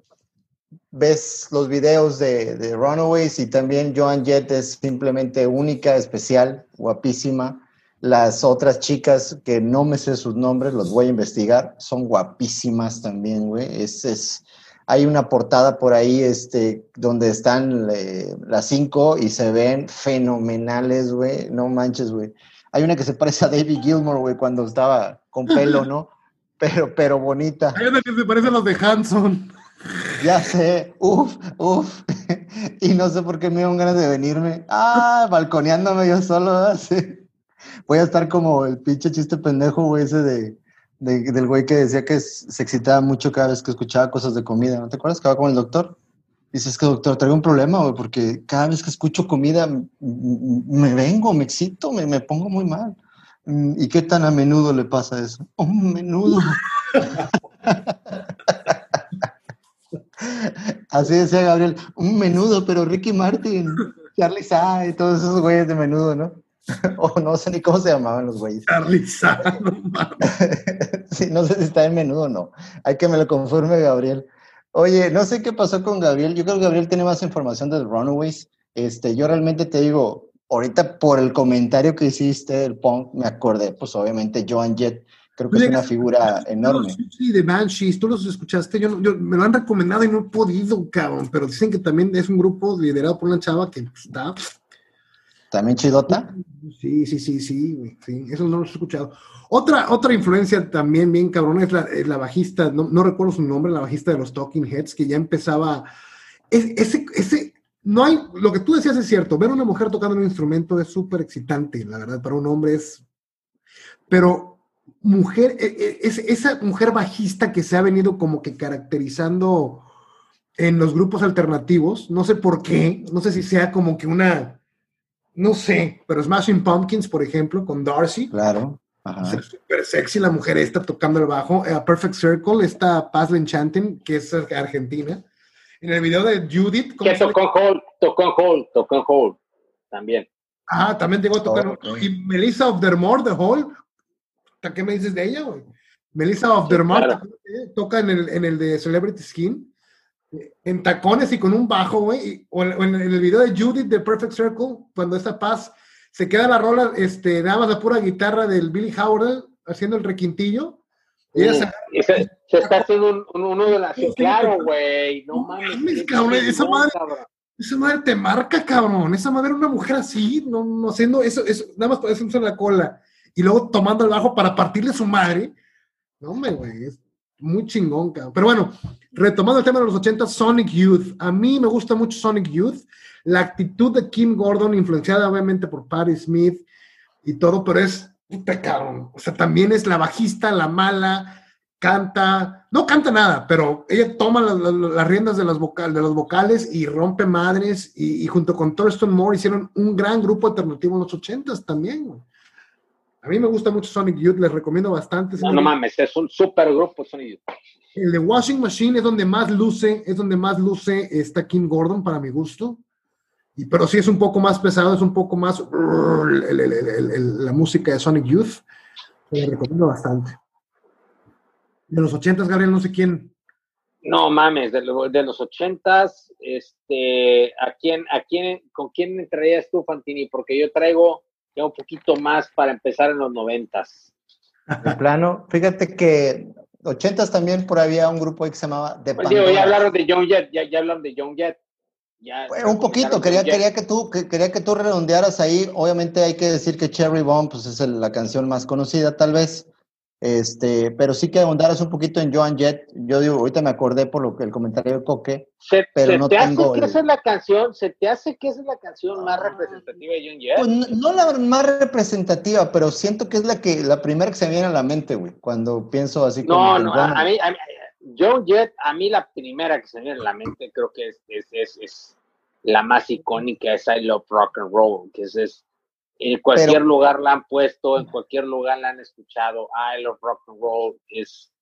ves los videos de, Runaways y también Joan Jett es simplemente única, especial, guapísima. Las otras chicas que no me sé sus nombres, los voy a investigar, son guapísimas también, güey. Es, es, hay una portada por ahí este, donde están eh, las cinco y se ven fenomenales, güey. No manches, güey. Hay una que se parece a David Gilmour, güey, cuando estaba con pelo, ¿no? Pero, pero bonita. Hay una que se parece a los de Hanson. Ya sé, uf, uf. Y no sé por qué me dieron ganas de venirme. Ah, balconeándome yo solo. Así. Voy a estar como el pinche chiste pendejo, güey, ese de, del güey que decía que se excitaba mucho cada vez que escuchaba cosas de comida. ¿No te acuerdas que va con el doctor? Dices que, doctor, traigo un problema, güey, porque cada vez que escucho comida me vengo, me excito, me, me pongo muy mal. Mm, ¿Y qué tan a menudo le pasa eso? Oh, menudo. Así decía Gabriel, un menudo, pero Ricky Martin, Charlie Sa y todos esos güeyes de menudo, ¿no? o no sé ni cómo se llamaban los güeyes. Charlie Sa, no sí, no sé si está en menudo o no. Hay que me lo conforme Gabriel. Oye, no sé qué pasó con Gabriel. Yo creo que Gabriel tiene más información de Runaways. Este, yo realmente te digo, ahorita por el comentario que hiciste del punk, me acordé, pues obviamente Joan Jett, creo que es una figura enorme. Sí, de Banshees, tú los escuchaste, yo, me lo han recomendado y no he podido, cabrón, pero dicen que también es un grupo liderado por una chava que pues, está... ¿También chidota? Sí, sí, sí, sí, sí, eso no lo he escuchado. Otra, otra influencia también bien cabrón es la, bajista, no, no, recuerdo su nombre, la bajista de los Talking Heads, que ya empezaba... ese, ese, no hay, lo que tú decías es cierto, ver a una mujer tocando un instrumento es súper excitante, la verdad, para un hombre es, pero mujer, e, e, es, esa mujer bajista que se ha venido como que caracterizando en los grupos alternativos, no sé por qué, no sé si sea como que una, no sé, pero Smashing Pumpkins, por ejemplo, con Darcy. Claro. Es súper sexy la mujer esta tocando el bajo. A Perfect Circle, esta Paz Enchanting, que es argentina en el video de Judith. Que tocó en Hall, tocó en Hall, tocó en Hall también. Ah, también llegó a tocar. Y Melissa of Dermore, The Hall. ¿Qué me dices de ella, güey? Melissa of Dermore toca en el, en el de Celebrity Skin. En tacones y con un bajo, güey. O en, el video de Judith de Perfect Circle, cuando esta paz se queda la rola, este, nada más la pura guitarra del Billy Howard haciendo el requintillo se, está haciendo uno de las. claro, güey. No, mames. cabrón, esa madre. Esa madre te marca, cabrón. Esa madre una mujer así, no, no haciendo eso, eso, nada más para hacerse la cola. Y luego tomando el bajo para partirle su madre. No, me, güey. Es muy chingón, cabrón. Pero bueno, retomando el tema de los 80, Sonic Youth. A mí me gusta mucho Sonic Youth. La actitud de Kim Gordon, influenciada obviamente por Patti Smith y todo, pero es puta cabrón. O sea, también es la bajista, la mala, canta, no canta nada, pero ella toma las riendas de, las vocal, de los vocales y rompe madres. Y, junto con Thurston Moore hicieron un gran grupo alternativo en los ochentas también. A mí me gusta mucho Sonic Youth, les recomiendo bastante. No, no mames, es un super grupo Sonic Youth. El de Washing Machine es donde más luce, es donde más luce está Kim Gordon para mi gusto pero sí es un poco más pesado, es un poco más la música de Sonic Youth. Te recomiendo bastante. De los ochentas, Gabriel, no sé quién. No mames, de, de los ochentas, este, ¿a quién, a quién, con quién entrarías tú, Fantini? Porque yo traigo ya un poquito más para empezar en los noventas. De plano, fíjate que ochentas también por había un grupo que se llamaba The pues ya hablaron de John Jett, ya, ya hablan de John Jett un poquito, quería, quería, que tú, quería que tú redondearas ahí. Obviamente hay que decir que Cherry Bomb pues, es la canción más conocida, tal vez. Este, pero sí que ahondaras un poquito en Joan Jett. Yo digo, ahorita me acordé por lo que el comentario de Coque, se, pero no te tengo. Hace que esa es la canción, ¿Se te hace que esa es la canción más representativa de Joan Jett? Pues no, la más representativa, pero siento que es la que la primera que se me viene a la mente, güey, cuando pienso así como. No, no, a mí, Joan Jett, a mí la primera que se me viene a la mente creo que es, es, es, la más icónica, es I Love Rock and Roll, que es, en cualquier lugar la han puesto, en cualquier lugar la han escuchado, I Love Rock and Roll es,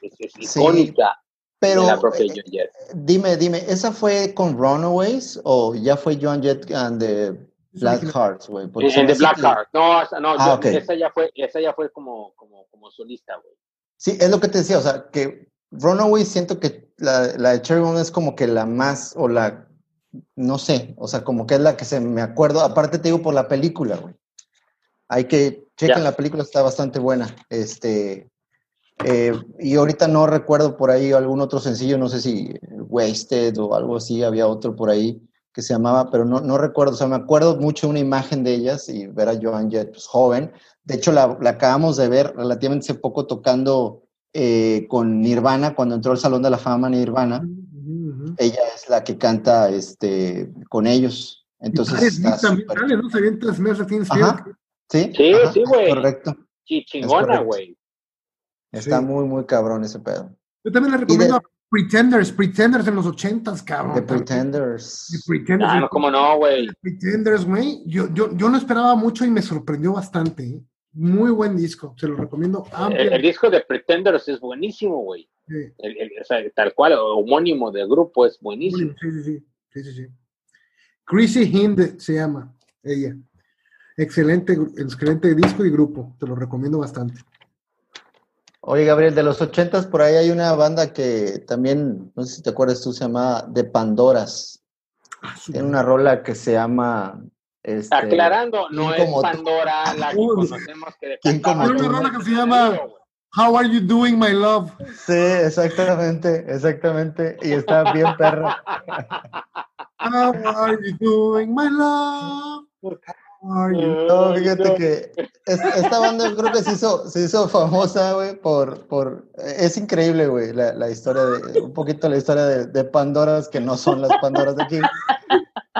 icónica. Pero la propia eh, Jett. dime, dime, ¿esa fue con Runaways o ya fue John Jett and the Black Hearts, güey? En The Black Hearts, no, no ah, esa, ya fue, esa ya fue como, como, como solista, güey. Sí, es lo que te decía, o sea, que Runaways siento que la, la de Cherry Bomb es como que la más, o la, no sé, o sea, como que es la que se me acuerdo, aparte te digo por la película, güey. Hay que, chequen la película, está bastante buena. Este, eh, y ahorita no recuerdo por ahí algún otro sencillo, no sé si Wasted o algo así, había otro por ahí que se llamaba, pero no, no recuerdo, o sea, me acuerdo mucho una imagen de ellas y ver a Joan Jett pues, joven. De hecho, la, la, acabamos de ver relativamente hace poco tocando eh, con Nirvana, cuando entró al Salón de la Fama Nirvana. Ella es la que canta este, con ellos. Entonces. Está también sale, ¿no? Se avienta Sí, sí, sí, güey. Correcto. Sí, chingona, güey. Está muy, muy cabrón ese pedo. Yo también le recomiendo a Pretenders, Pretenders en los ochentas, cabrón. The Pretenders. The Pretenders. Ah, no, cómo no, güey. Pretenders, güey. Yo, yo, yo no esperaba mucho y me sorprendió bastante. Muy buen disco, se lo recomiendo. El, disco de Pretenders es buenísimo, güey. o sea, tal cual, homónimo del grupo es buenísimo. Sí, sí, sí. sí, sí. Chrissy Hind se llama ella. Excelente, excelente disco y grupo, te lo recomiendo bastante. Oye, Gabriel, de los ochentas por ahí hay una banda que también, no sé si te acuerdas tú, se llama The Pandoras. Ah, Tiene una rola que se llama Este, Aclarando, no es Pandora la que conocemos que de Hay una rola que se llama How Are You Doing My Love? Sí, exactamente, exactamente. Y está bien perro. How are you doing my love? No, fíjate que esta banda creo que se hizo, se hizo famosa, güey, por, por... Es increíble, güey, la, la, historia de... Un poquito la historia de, de, Pandoras, que no son las Pandoras de aquí.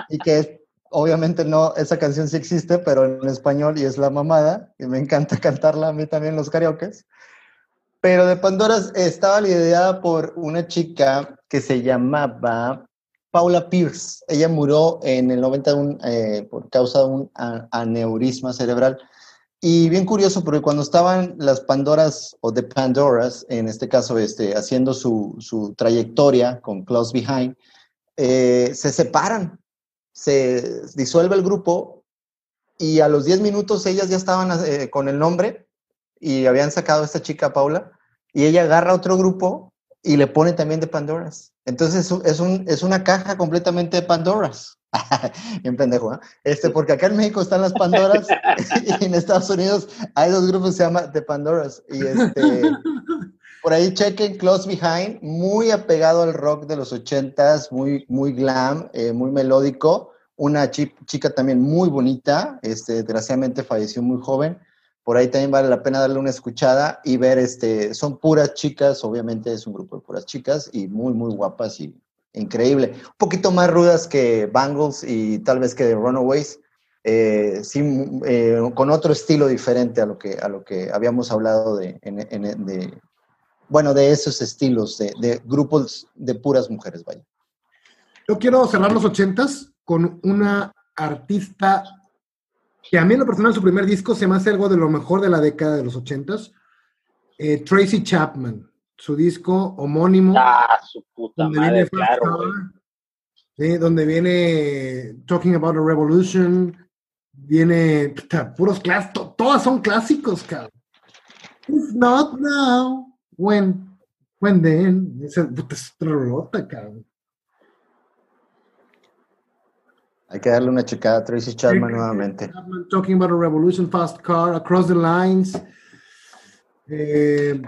Y que obviamente no, esa canción sí existe, pero en español y es La Mamada. Y me encanta cantarla a mí también los karaokes. Pero de Pandoras estaba liderada por una chica que se llamaba Paula Pierce. Ella murió en el 91 eh, por causa de un aneurisma cerebral. Y bien curioso, porque cuando estaban las Pandoras, o de Pandoras, en este caso, este, haciendo su, su trayectoria con Close Behind, eh, se separan, se disuelve el grupo y a los 10 minutos ellas ya estaban eh, con el nombre y habían sacado a esta chica Paula y ella agarra otro grupo y le pone también de Pandoras. Entonces es, un, es una caja completamente de Pandoras. Bien pendejo, ¿eh? Este, porque acá en México están las Pandoras y en Estados Unidos hay dos grupos que se llaman The Pandoras. Y este, por ahí chequen Close Behind, muy apegado al rock de los ochentas, muy, muy glam, eh, muy melódico. Una chica también muy bonita, este, desgraciadamente falleció muy joven por ahí también vale la pena darle una escuchada y ver, este, son puras chicas, obviamente es un grupo de puras chicas y muy, muy guapas y increíble. Un poquito más rudas que Bangles y tal vez que de Runaways, eh, eh, con otro estilo diferente a lo que, a lo que habíamos hablado de, bueno, de esos estilos, de, de, grupos de puras mujeres, vaya. Yo quiero cerrar los ochentas con una artista que a mí en lo personal su primer disco se me hace algo de lo mejor de la década de los ochentas. Eh, Tracy Chapman, su disco homónimo. Ah, su puta donde madre, viene claro, donde viene Talking About a Revolution, viene puros clásicos, todas son clásicos, cabrón. If not now, when, when then, esa puta es otra cabrón. Hay que darle una checada a Tracy Chapman nuevamente. talking about a revolution, fast car, across the lines. Eh,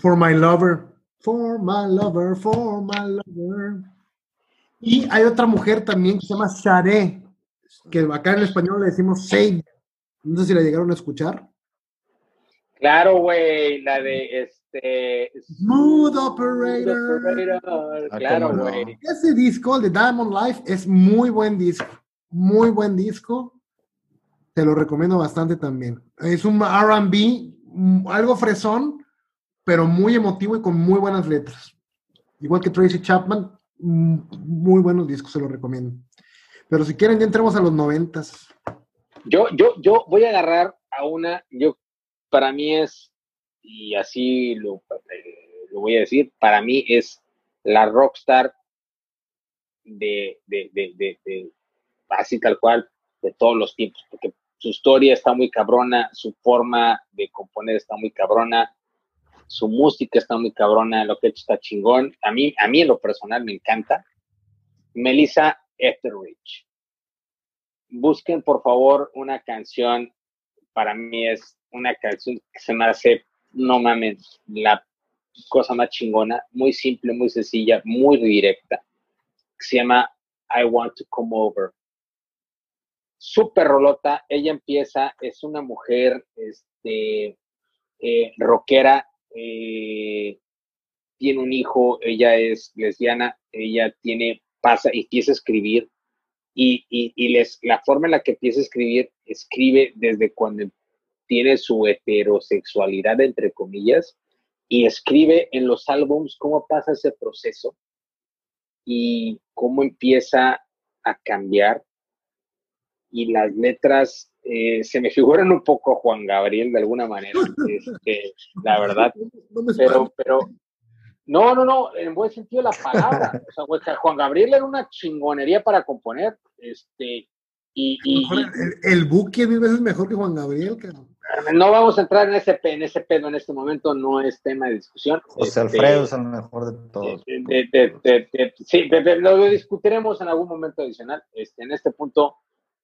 for my lover, for my lover, for my lover. Y hay otra mujer también que se llama Sharé, que acá en español le decimos Save. No sé si la llegaron a escuchar. Claro, güey, la de este. Smooth Operator. Ah, claro, güey. Ese disco, el de Diamond Life, es muy buen disco. Muy buen disco. Te lo recomiendo bastante también. Es un RB, mm, algo fresón, pero muy emotivo y con muy buenas letras. Igual que Tracy Chapman, mm, muy buenos discos, se lo recomiendo. Pero si quieren, ya entremos a los noventas. Yo, yo, yo voy a agarrar a una, yo para mí es, y así lo, eh, lo voy a decir, para mí es la rockstar de, de, de, de, así tal cual, de todos los tiempos, porque su historia está muy cabrona, su forma de componer está muy cabrona, su música está muy cabrona, lo que ha hecho está chingón. A mí, a mí en lo personal me encanta. Melissa Etheridge. Busquen por favor una canción, para mí es una canción que se me hace, no mames, la cosa más chingona, muy simple, muy sencilla, muy directa. Se llama I Want to Come Over. Súper rolota, ella empieza, es una mujer este, eh, rockera, eh, tiene un hijo, ella es lesbiana, ella tiene, pasa y empieza a escribir. Y, y, y les, la forma en la que empieza a escribir, escribe desde cuando tiene su heterosexualidad, entre comillas, y escribe en los álbums cómo pasa ese proceso y cómo empieza a cambiar. Y las letras eh, se me figuran un poco Juan Gabriel de alguna manera, este, la verdad. Pero, pero, no, no, no, en buen sentido de la palabra. O sea, Juan Gabriel era una chingonería para componer. Este, y, y, el, el, Buki mil veces mejor que Juan Gabriel, No vamos a entrar en ese, en ese pedo en este momento, no es tema de discusión. José este, Alfredo es el mejor de todos. sí, lo discutiremos en algún momento adicional. Este, en este punto,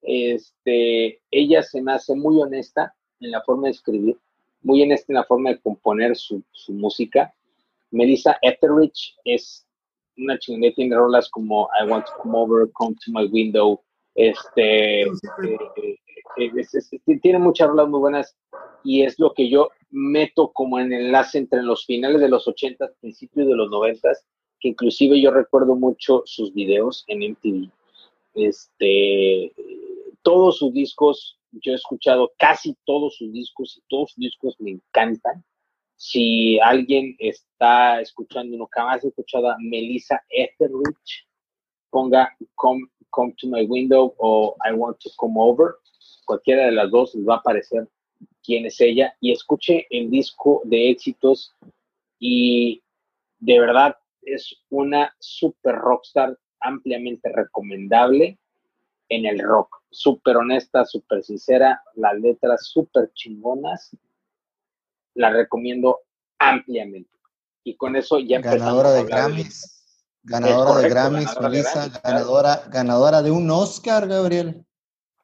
Este, ella se me hace muy honesta en la forma de escribir, muy honesta en la forma de componer su, su música. Melissa Etheridge es una chingoneta, tiene rolas como I Want to Come Over, Come to My Window, este, eh, eh, tiene muchas rolas muy buenas y es lo que yo meto como en enlace entre los finales de los 80, principios de los 90, que inclusive yo recuerdo mucho sus videos en MTV. Este, todos sus discos, yo he escuchado casi todos sus discos y todos sus discos me encantan. Si alguien está escuchando, no jamás he escuchado Melissa Etheridge, ponga come, come to my window o I want to come over. Cualquiera de las dos les va a aparecer quién es ella y escuche el disco de éxitos y de verdad es una super rockstar ampliamente recomendable en el rock. Súper honesta, súper sincera, las letras súper chingonas. La recomiendo ampliamente. Y con eso ya Ganadora de Grammys. Ganadora de Grammys, Melissa, ganadora, ganadora de un Oscar, Gabriel.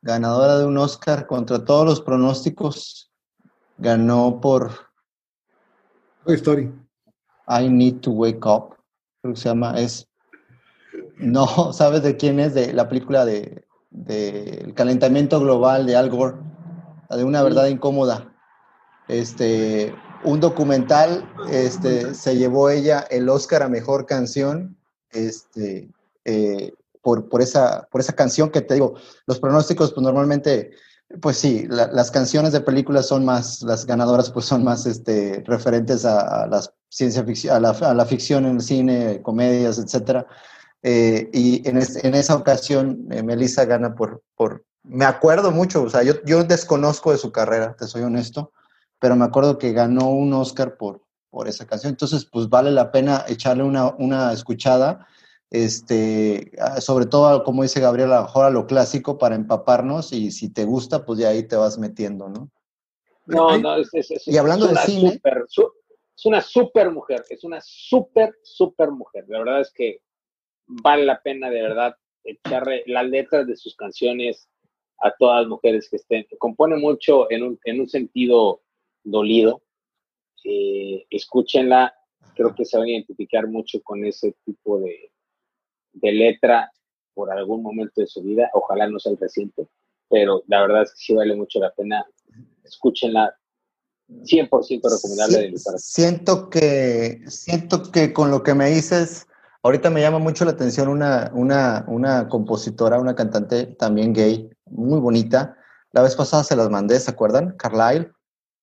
Ganadora de un Oscar contra todos los pronósticos. Ganó por Toy Story. I Need to Wake Up. Creo que se llama. Es. No, ¿sabes de quién es? De la película de, el calentamiento global de Al Gore. de una verdad incómoda. Este, un documental, este, se llevó ella el Oscar a mejor canción este, eh, por, por, esa, por esa canción que te digo, los pronósticos, pues normalmente, pues sí, las canciones de películas son más, las ganadoras pues son más este, referentes a, la ciencia ficción, a la, ficción en el cine, comedias, etcétera. Eh, y en, en, esa ocasión, eh, Melissa gana por, por, me acuerdo mucho, o sea, yo, yo desconozco de su carrera, te soy honesto, pero me acuerdo que ganó un Oscar por, por esa canción. Entonces, pues vale la pena echarle una, una escuchada, este, ah, sobre todo, como dice Gabriel, a lo mejor a lo clásico para empaparnos y si te gusta, pues ya ahí te vas metiendo, ¿no? No, no, es, es, y hablando de cine... es una super mujer, es una super, super mujer. La verdad es que vale la pena de verdad echarle las letras de sus canciones a todas las mujeres que estén. Compone mucho en un, en un sentido dolido, eh, escúchenla, creo que se van a identificar mucho con ese tipo de, de letra por algún momento de su vida, ojalá no sea el reciente, pero la verdad es que sí vale mucho la pena, escúchenla, 100% recomendable. siento, que, siento que con lo que me dices, ahorita me llama mucho la atención una, una, una compositora, una cantante también gay, muy bonita. La vez pasada se las mandé, ¿se acuerdan? Carlyle.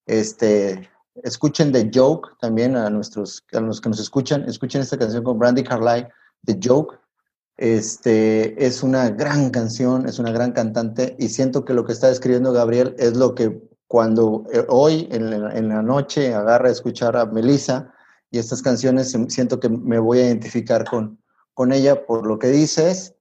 Este, escuchen The Joke también a nuestros a los que nos escuchan, escuchen esta canción con Brandy Carlyle, The Joke. Este es una gran canción, es una gran cantante y siento que lo que está escribiendo Gabriel es lo que cuando eh, hoy en la, en la noche agarra a escuchar a Melissa y estas canciones siento que me voy a identificar con, con ella por lo que dices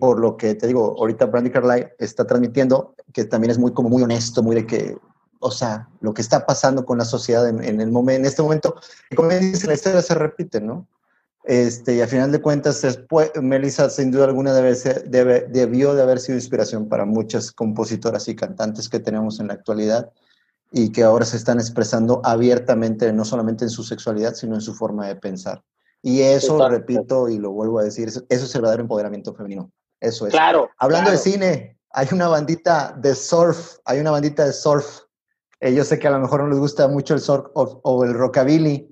por lo que te digo, ahorita Brandy Carlyle está transmitiendo, que también es muy como muy honesto, muy de que o sea, lo que está pasando con la sociedad en, este momento, como dice, la historia se repite, ¿no? Este, y a final de cuentas, después, Melissa sin duda alguna debe debe, debió de haber sido inspiración para muchas compositoras y cantantes que tenemos en la actualidad y que ahora se están expresando abiertamente, no solamente en su sexualidad, sino en su forma de pensar. Y eso, lo repito y lo vuelvo a decir, eso, es el verdadero empoderamiento femenino. Eso es. Claro. Hablando de cine, hay una bandita de surf, hay una bandita de surf eh, yo sé que a lo mejor no les gusta mucho el surf o, el rockabilly,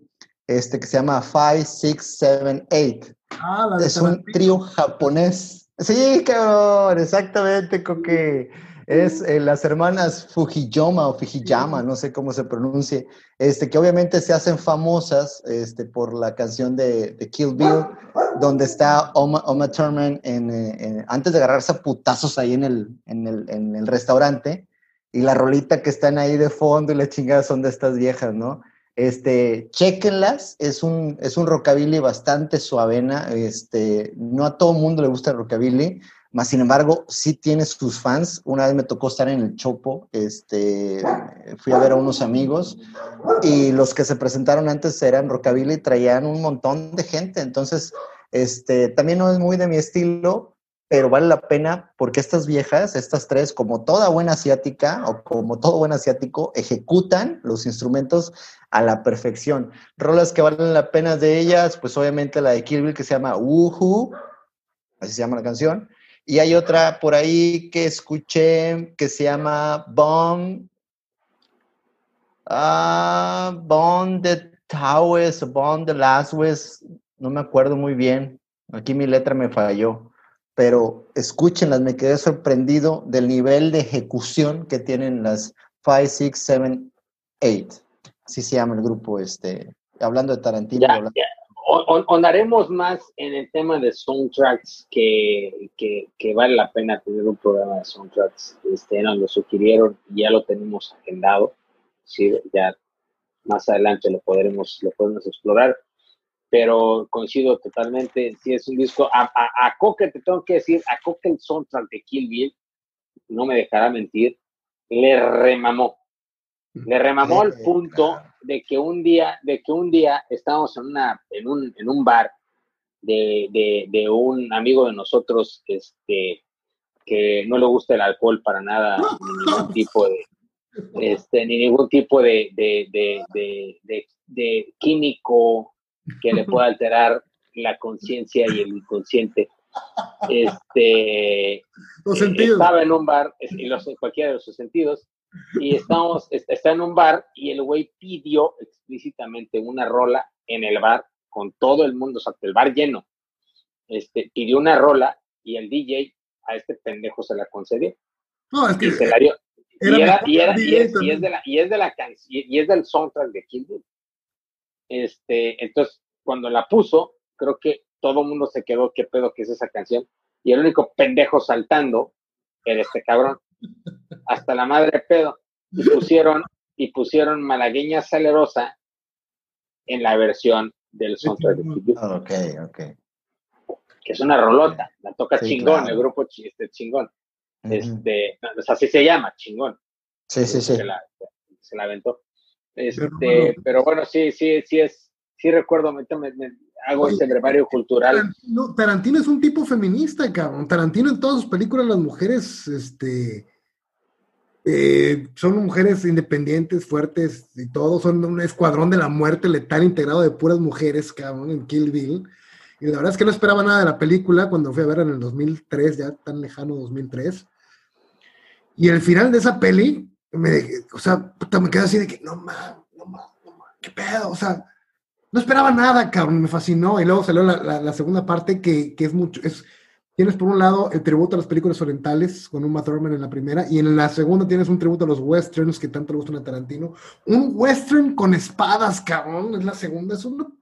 este que se llama Five, Six, Seven, Eight. Ah, es un trío japonés. Sí, cabrón, exactamente, que es eh, las hermanas Fujiyama o Fujiyama, no sé cómo se pronuncie, este, que obviamente se hacen famosas este, por la canción de, Kill Bill, donde está Oma, Oma Thurman en, antes de agarrarse a putazos ahí en el, en el, en el restaurante, y la rolita que están ahí de fondo y la chingada son de estas viejas, ¿no? Este, chequenlas, es un, es un rockabilly bastante suavena, este, no a todo mundo le gusta el rockabilly, más sin embargo, sí tiene sus fans. Una vez me tocó estar en el Chopo, este, fui a ver a unos amigos y los que se presentaron antes eran rockabilly y traían un montón de gente, entonces, este, también no es muy de mi estilo, pero vale la pena porque estas viejas, estas tres, como toda buena asiática o como todo buen asiático, ejecutan los instrumentos a la perfección. Rolas que valen la pena de ellas, pues obviamente la de Bill que se llama Woohoo, así se llama la canción. Y hay otra por ahí que escuché que se llama Bond, ah, Bond the Towers, Bond the Last West, no me acuerdo muy bien. Aquí mi letra me falló pero escúchenlas, me quedé sorprendido del nivel de ejecución que tienen las 5, 6, 7, 8. Así se llama el grupo, este, hablando de Tarantino. Ya, Onaremos más en el tema de soundtracks que, que, que, vale la pena tener un programa de soundtracks. Este, nos lo sugirieron y ya lo tenemos agendado. Sí, ya más adelante lo podremos, lo podemos explorar pero coincido totalmente, si es un disco, a, a, Coque te tengo que decir, a Coque el soundtrack de Kill Bill, no me dejará mentir, le remamó, le remamó al punto de que un día, de que un día estábamos en una, en un, en un bar de, de, de un amigo de nosotros, este, que no le gusta el alcohol para nada, ni ningún tipo de, este, ni ningún tipo de, de, químico que le pueda alterar la conciencia y el inconsciente. Este, los sentidos. Estaba en un bar, y los, cualquiera de sus sentidos, y estamos, está en un bar y el güey pidió explícitamente una rola en el bar con todo el mundo, o sea, el bar lleno. Este, pidió una rola y el DJ a este pendejo se la concedió. No, es que. Y se la dio. Y, era, y, es, de la, y es de la y es del soundtrack de Kill Bill. Este, entonces, cuando la puso, creo que todo el mundo se quedó, ¿qué pedo que es esa canción? Y el único pendejo saltando era este cabrón. Hasta la madre pedo. Y pusieron, y pusieron Malagueña Salerosa en la versión del soundtrack de Ok, ok. Que es una rolota, la toca chingón, el grupo este, chingón. Este, así se llama, chingón. Sí, sí, sí. Se la, se la aventó. Este, pero bueno, sí, sí, sí es, sí recuerdo, me, hago ese brevario cultural. Tarantino, es un tipo feminista, cabrón. Tarantino en todas sus películas, las mujeres, este, eh, son mujeres independientes, fuertes y todo, son un escuadrón de la muerte letal integrado de puras mujeres, cabrón, en Kill Bill. Y la verdad es que no esperaba nada de la película cuando fui a ver en el 2003, ya tan lejano 2003. Y el final de esa peli, me, o sea, me quedé así de que, no mames, no mames, no mames, qué pedo, o sea, no esperaba nada, cabrón, me fascinó. Y luego salió la, segunda parte que, que, es mucho, es, tienes por un lado el tributo a las películas orientales con Uma Thurman en la primera, y en la segunda tienes un tributo a los westerns que tanto le gustan a Tarantino. Un western con espadas, cabrón, es la segunda, es un...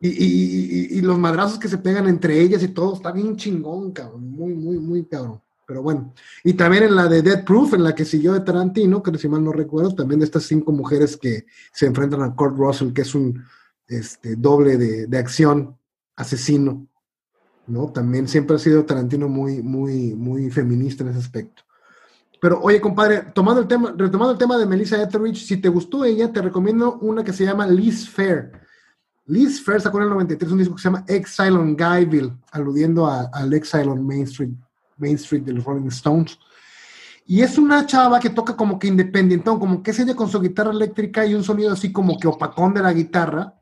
Y, y, y, los madrazos que se pegan entre ellas y todo, está bien chingón, cabrón, muy, muy, muy cabrón pero bueno. Y también en la de Dead Proof, en la que siguió de Tarantino, que si mal no recuerdo, también de estas cinco mujeres que se enfrentan a Kurt Russell, que es un este, doble de, acción, asesino, ¿no? También siempre ha sido Tarantino muy, muy, muy feminista en ese aspecto. Pero oye, compadre, tomando el tema, retomando el tema de Melissa Etheridge, si te gustó ella, te recomiendo una que se llama Liz Fair. Liz Fair sacó en el 93 un disco que se llama Exile on Guyville, aludiendo al Exile on Main Street. Main Street de los Rolling Stones. Y es una chava que toca como que independiente, como que es con su guitarra eléctrica y un sonido así como que opacón de la guitarra,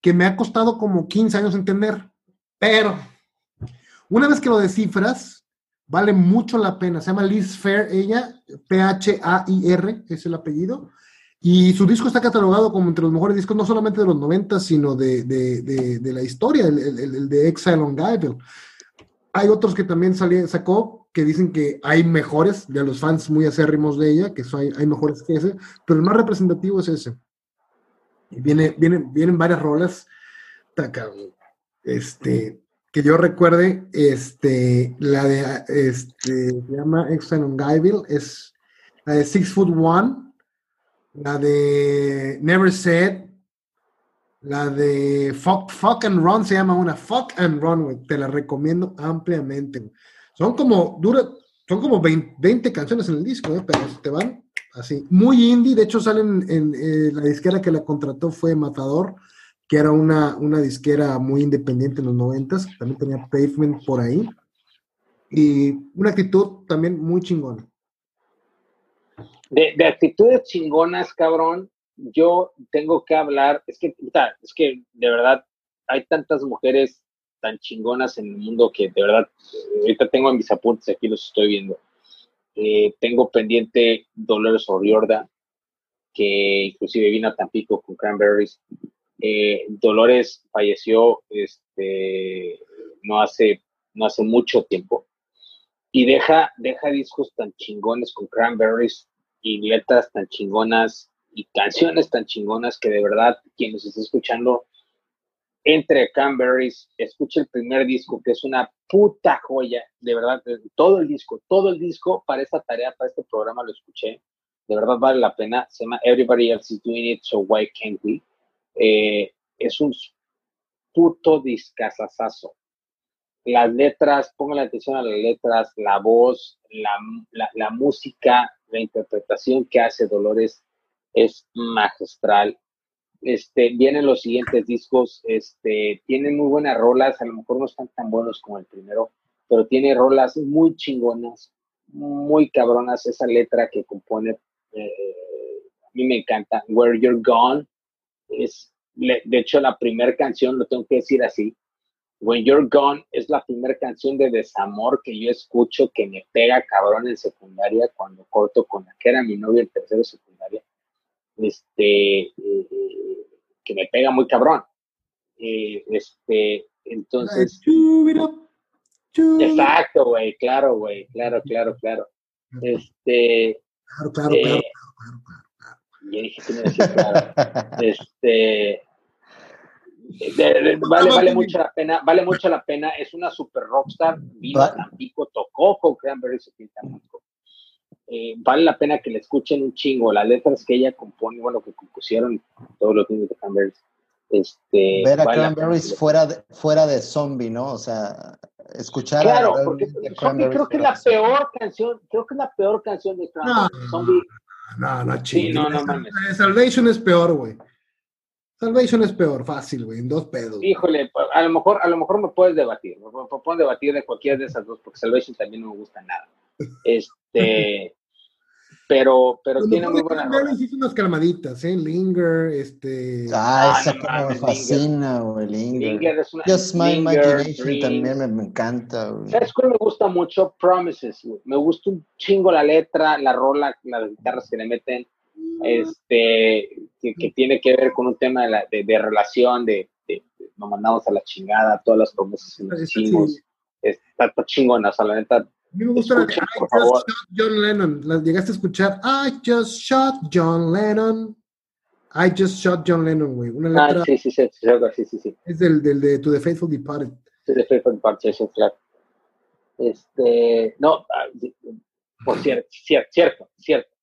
que me ha costado como 15 años entender. Pero una vez que lo descifras, vale mucho la pena. Se llama Liz Fair, ella, P-H-A-I-R, es el apellido. Y su disco está catalogado como entre los mejores discos, no solamente de los 90, sino de, de, de, la historia, el, el, de Exile on Guyville. Hay otros que también sacó que dicen que hay mejores, de los fans muy acérrimos de ella, que hay, hay mejores que ese, pero el más representativo es ese. Y viene, vienen, vienen varias rolas, este, que yo recuerde, este, la de, este, se llama Exile on Guyville, es la de Six Foot One, la de Never Said, la de Fuck, Fuck and Run se llama una Fuck and Run, Te la recomiendo ampliamente. Son como, dura, son como 20, canciones en el disco, pero te van así. Muy indie, de hecho salen en, eh, la disquera que la contrató fue Matador, que era una, una disquera muy independiente en los noventas, también tenía Pavement por ahí. y una actitud también muy chingona. De, de, actitudes chingonas, cabrón, yo tengo que hablar, es que, es que de verdad hay tantas mujeres tan chingonas en el mundo que de verdad, ahorita tengo en mis apuntes, aquí los estoy viendo. Eh, tengo pendiente Dolores Oriorda, que inclusive vino a Tampico con Cranberries. Eh, Dolores falleció este, no, hace, no hace mucho tiempo y deja, deja discos tan chingones con Cranberries y letras tan chingonas y canciones tan chingonas que de verdad quien nos está escuchando entre Cranberries, escuche el primer disco que es una puta joya, de verdad, todo el disco, todo el disco para esta tarea, para este programa lo escuché, de verdad vale la pena, se llama Everybody Else is Doing It, So Why Can't We? Eh, es un puto discazazazo las letras, pongan atención a las letras, la voz, la, música, la interpretación que hace Dolores es magistral. Este, vienen los siguientes discos, este, tienen muy buenas rolas, a lo mejor no están tan buenos como el primero, pero tiene rolas muy chingonas, muy cabronas, esa letra que compone, eh, a mí me encanta, Where You're Gone, es, de hecho la primera canción, lo tengo que decir así, When You're Gone es la primera canción de desamor que yo escucho que me pega cabrón en secundaria cuando corto con la que era mi novia en tercero secundaria. Este, eh, que me pega muy cabrón. Eh, este, entonces. Exacto, güey, claro, güey, claro, claro, claro. Este. Claro, claro, claro, claro, claro, Ya dije que me decía claro. Este vale, vale mucho la pena, vale mucho la pena. Es una super rockstar. Vino a Tampico, tocó con Cranberries aquí en Tampico. Eh, vale la pena que le escuchen un chingo. Las letras que ella compone, bueno, que compusieron todos los niños de Cranberries. Este, Ver a Cranberries fuera de, fuera de zombie, ¿no? O sea, escuchar claro, porque zombie creo que es la peor canción, creo que es la peor canción de Cranberries. No, zombie. No, no, chingo. no, no, Salvation es peor, güey. Salvation es peor, fácil, güey, en dos pedos. Híjole, a lo mejor, a lo mejor me puedes debatir, me puedes debatir de cualquiera de esas dos, porque Salvation también no me gusta nada. Este, pero, pero tiene muy buena. hizo unas calmaditas, ¿eh? Linger, este. Ah, ah esa como me fascina, güey, Linger. Linger es una, Just My Imagination también me, me, encanta, güey. ¿Sabes cuál me gusta mucho? Promises, güey. Me gusta un chingo la letra, la rola, las guitarras que le meten este, que, tiene que ver con un tema de, la, de, relación, de, nos mandamos a la chingada, todas las promesas que nos hicimos. Está, chingona, o sea, la neta. A mí me gusta la de I Just Shot John Lennon. ¿La llegaste a escuchar? I just shot John Lennon. I just shot John Lennon, güey. Una ah, letra. Ah, sí, sí, sí, sí, sí, sí. Es del, del de To the Faithful Departed. To the Faithful Departed, sí, claro. Este, no, ah, por cierto, cierto, cierto, cierto.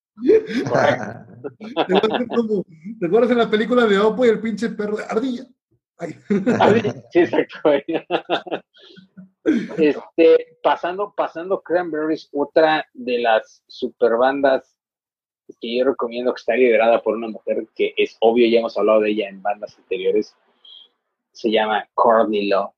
¿Te acuerdas en la película de Oppo y el pinche perro de ardilla? Sí, exacto. Este, pasando, pasando Cranberries, otra de las super bandas que yo recomiendo que está liderada por una mujer que es obvio, ya hemos hablado de ella en bandas anteriores, se llama Courtney Love.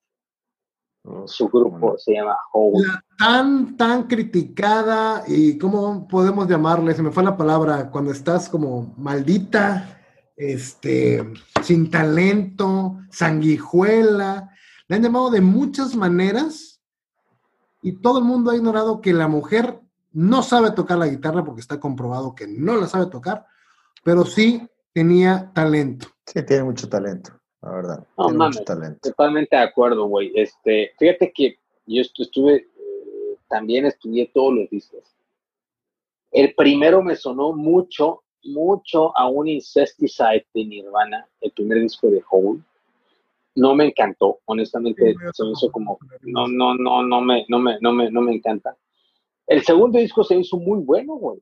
Su grupo se llama Hole. tan, tan criticada y cómo podemos llamarle, se me fue la palabra, cuando estás como maldita, este, sin talento, sanguijuela, le han llamado de muchas maneras y todo el mundo ha ignorado que la mujer no sabe tocar la guitarra porque está comprobado que no la sabe tocar, pero sí tenía talento. Sí, tiene mucho talento la verdad. Totalmente de acuerdo, güey. Este, fíjate que yo estuve, eh, también estudié todos los discos. El primero me sonó mucho, mucho a un Incesticide de Nirvana, el primer disco de Hole. No me encantó, honestamente, se me hizo como, no, no, no, no me, no me, no me, no me encanta. El segundo disco se hizo muy bueno, güey.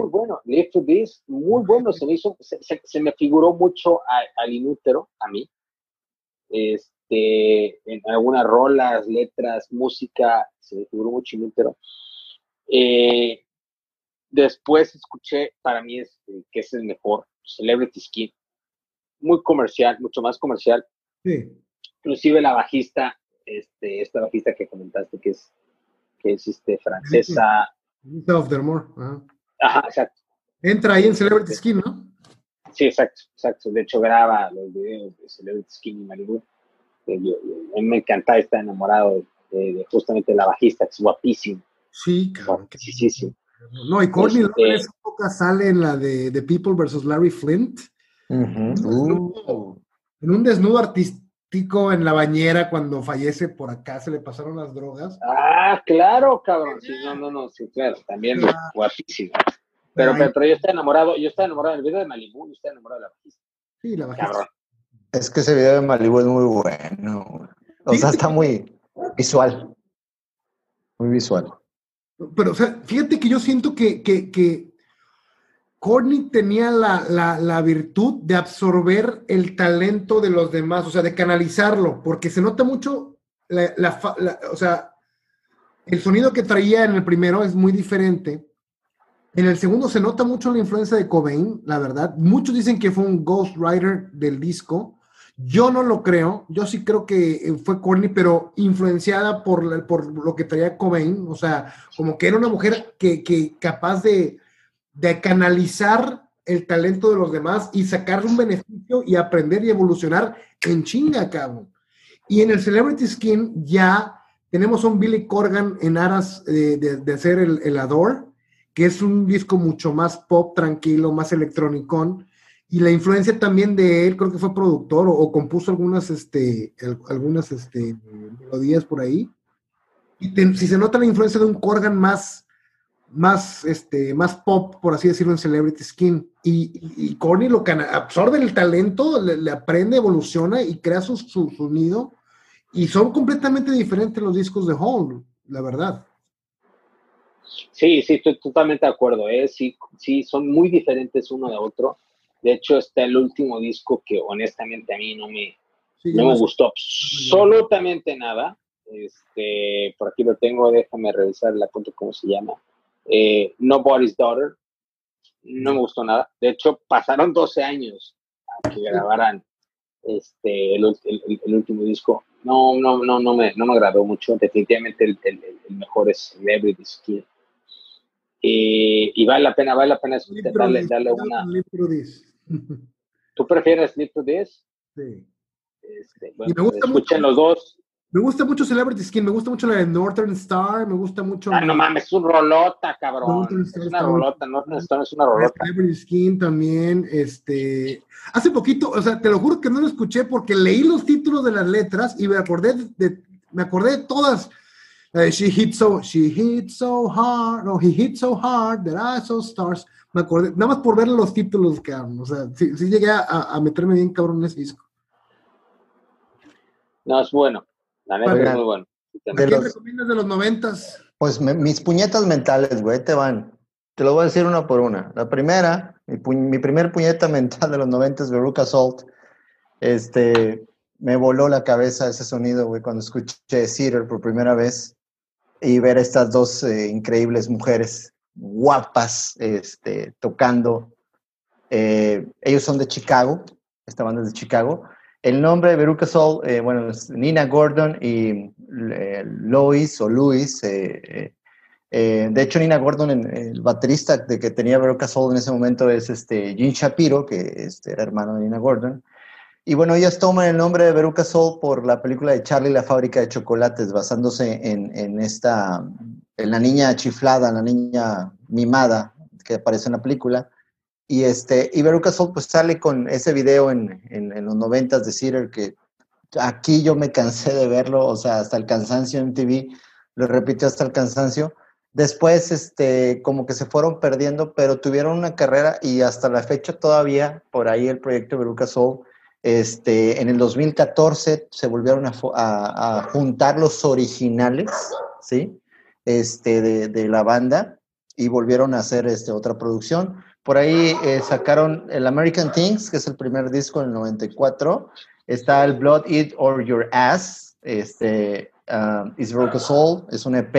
Muy bueno, Live This, muy bueno, se me hizo, se, me figuró mucho al inútero, a mí. Este, en algunas rolas, letras, música, se me figuró mucho inútero. Eh, después escuché, para mí es que es el mejor, Celebrity Skin, muy comercial, mucho más comercial. Inclusive la bajista, este, esta bajista que comentaste, que es que es este, francesa. Lisa of Dermore. Ajá. Ajá, exacto. Entra ahí en Celebrity Skin, ¿no? Sí, exacto, exacto. De hecho, graba los videos de Celebrity Skin y Malibu. Eh, a mí me encanta, está enamorado de, justamente la bajista, que es guapísimo. Sí, cabrón. Sí, sí, sí. No, y Courtney este, en esa época sale en la de The People vs. Larry Flint. Uh. En un desnudo artístico en la bañera cuando fallece por acá, se le pasaron las drogas. Ah, claro, cabrón. Sí, no, no, no, sí, claro. También ah. guapísimo. Pero, pero, yo estoy enamorado, yo estoy enamorado del video de Malibu, yo estoy enamorado de la bajista. Sí, la bajista. Es que ese video de Malibu es muy bueno. O sea, está muy visual. Muy visual. Pero, o sea, fíjate que yo siento que, que, que Courtney tenía la, la, la, virtud de absorber el talento de los demás, o sea, de canalizarlo, porque se nota mucho, la, o sea, el sonido que traía en el primero es muy diferente en el segundo se nota mucho la influencia de Cobain, la verdad. Muchos dicen que fue un ghostwriter del disco. Yo no lo creo. Yo sí creo que eh, fue Courtney, pero influenciada por, por lo que traía Cobain. O sea, como que era una mujer que, que capaz de, de canalizar el talento de los demás y sacar un beneficio y aprender y evolucionar en chinga, cabrón. Y en el Celebrity Skin ya tenemos un Billy Corgan en aras de, hacer el, el Adore que es un disco mucho más pop, tranquilo, más electrónico, y la influencia también de él, creo que fue productor o, compuso algunas, este, algunas este, melodías por ahí. Y si se nota la influencia de un Corgan más, más, este, más pop, por así decirlo, en Celebrity Skin. Y, y, Corny lo absorbe el talento, le, aprende, evoluciona y crea su, su, sonido. Y son completamente diferentes los discos de Hall, la verdad. Sí, sí, estoy totalmente de acuerdo. ¿eh? Sí, sí, son muy diferentes uno de otro. De hecho, está el último disco que honestamente a mí no me, no me gustó absolutamente nada. Este, por aquí lo tengo, déjame revisar la cuenta, ¿cómo se llama? Eh, Nobody's Daughter. No me gustó nada. De hecho, pasaron 12 años a que grabaran este, el, último disco. No, no, no, no me, no me agradó mucho. Definitivamente el, mejor es Celebrity Skin. Y, vale la pena, vale la pena darle, darle una. ¿Tú prefieres Sleep to This? Sí. Este, bueno, me gusta escuchen los dos. Me gusta mucho Celebrity Skin, me gusta mucho la de Northern Star, me gusta mucho. Ah, no mames, es un rolota, cabrón. es una rolota, Northern Star es una rolota. Celebrity Skin también, este. Hace poquito, o sea, te lo juro que no lo escuché porque leí los títulos de las letras y me acordé de, me acordé de todas Uh, she hit so, she hit so hard, no, he hit so hard that I saw stars. Me acordé, nada más por ver los títulos, cabrón. O sea, sí, sí llegué a, a, meterme bien cabrón en ese disco. No, es bueno. La neta es muy bueno. ¿Qué recomiendas de los noventas? Pues mis puñetas mentales, güey, te van. Te lo voy a decir una por una. La primera, mi, mi primer puñeta mental de los noventas, Veruca Salt, este, me voló la cabeza ese sonido, güey, cuando escuché Cedar por primera vez y ver a estas dos eh, increíbles mujeres guapas este, tocando. Eh, ellos son de Chicago, esta banda es de Chicago. El nombre de Veruca eh, bueno, es Nina Gordon y Lois o Luis. de hecho, Nina Gordon, el baterista de que tenía Veruca Soul en ese momento es este, Gene Shapiro, que este, era hermano de Nina Gordon. Y bueno, ellas toman el nombre de Veruca Soul por la película de Charlie la fábrica de chocolates, basándose en esta, en la niña chiflada, la niña mimada que aparece en la película. Y, este, y Veruca Soul pues sale con ese video en, en, los noventas de Cedar que aquí yo me cansé de verlo, o sea, hasta el cansancio en TV, lo repitió hasta el cansancio. Después, este, como que se fueron perdiendo, pero tuvieron una carrera y hasta la fecha todavía, por ahí el proyecto Veruca Soul este, en el 2014 se volvieron a, juntar los originales, ¿sí? Este, de, la banda y volvieron a hacer este, otra producción. Por ahí eh, sacaron el American Things, que es el primer disco en el 94. Está el Blood Eat or Your Ass, este, uh, Is Broke Soul, es un EP.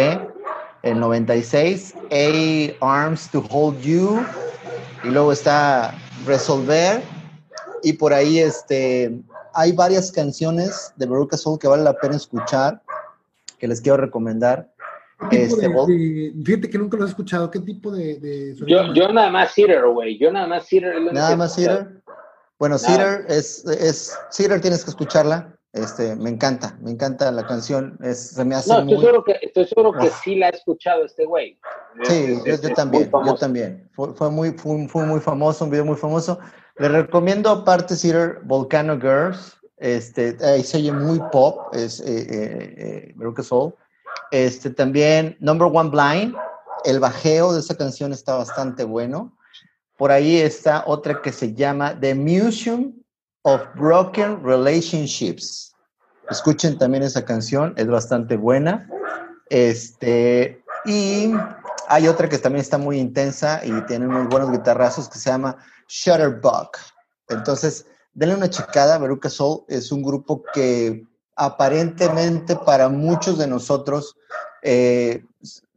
El 96, A Arms to Hold You. Y luego está Resolver, y por ahí este, hay varias canciones de Veruca Soul que vale la pena escuchar, que les quiero recomendar. Este, fíjate que nunca lo he escuchado. ¿Qué tipo de, yo, yo, nada más Cedar, güey. Yo nada más Cedar. Nada más Cedar. Bueno, Cedar es, es Cedar tienes que escucharla. Este, me encanta, me encanta la canción. Es, se me hace no, estoy seguro que, estoy seguro que sí la ha escuchado este güey. Sí, yo, también, yo también. Fue, fue muy, fue, fue, muy famoso, un video muy famoso. Le recomiendo aparte Cedar Volcano Girls. Este, ahí se oye muy pop, es eh, eh, eh que Soul. Este, también Number One Blind, el bajeo de esa canción está bastante bueno. Por ahí está otra que se llama The Museum of Broken Relationships. Escuchen también esa canción, es bastante buena. Este, y hay otra que también está muy intensa y tiene unos buenos guitarrazos que se llama Shutterbuck. Entonces, denle una checada. Veruca Soul es un grupo que aparentemente para muchos de nosotros, eh,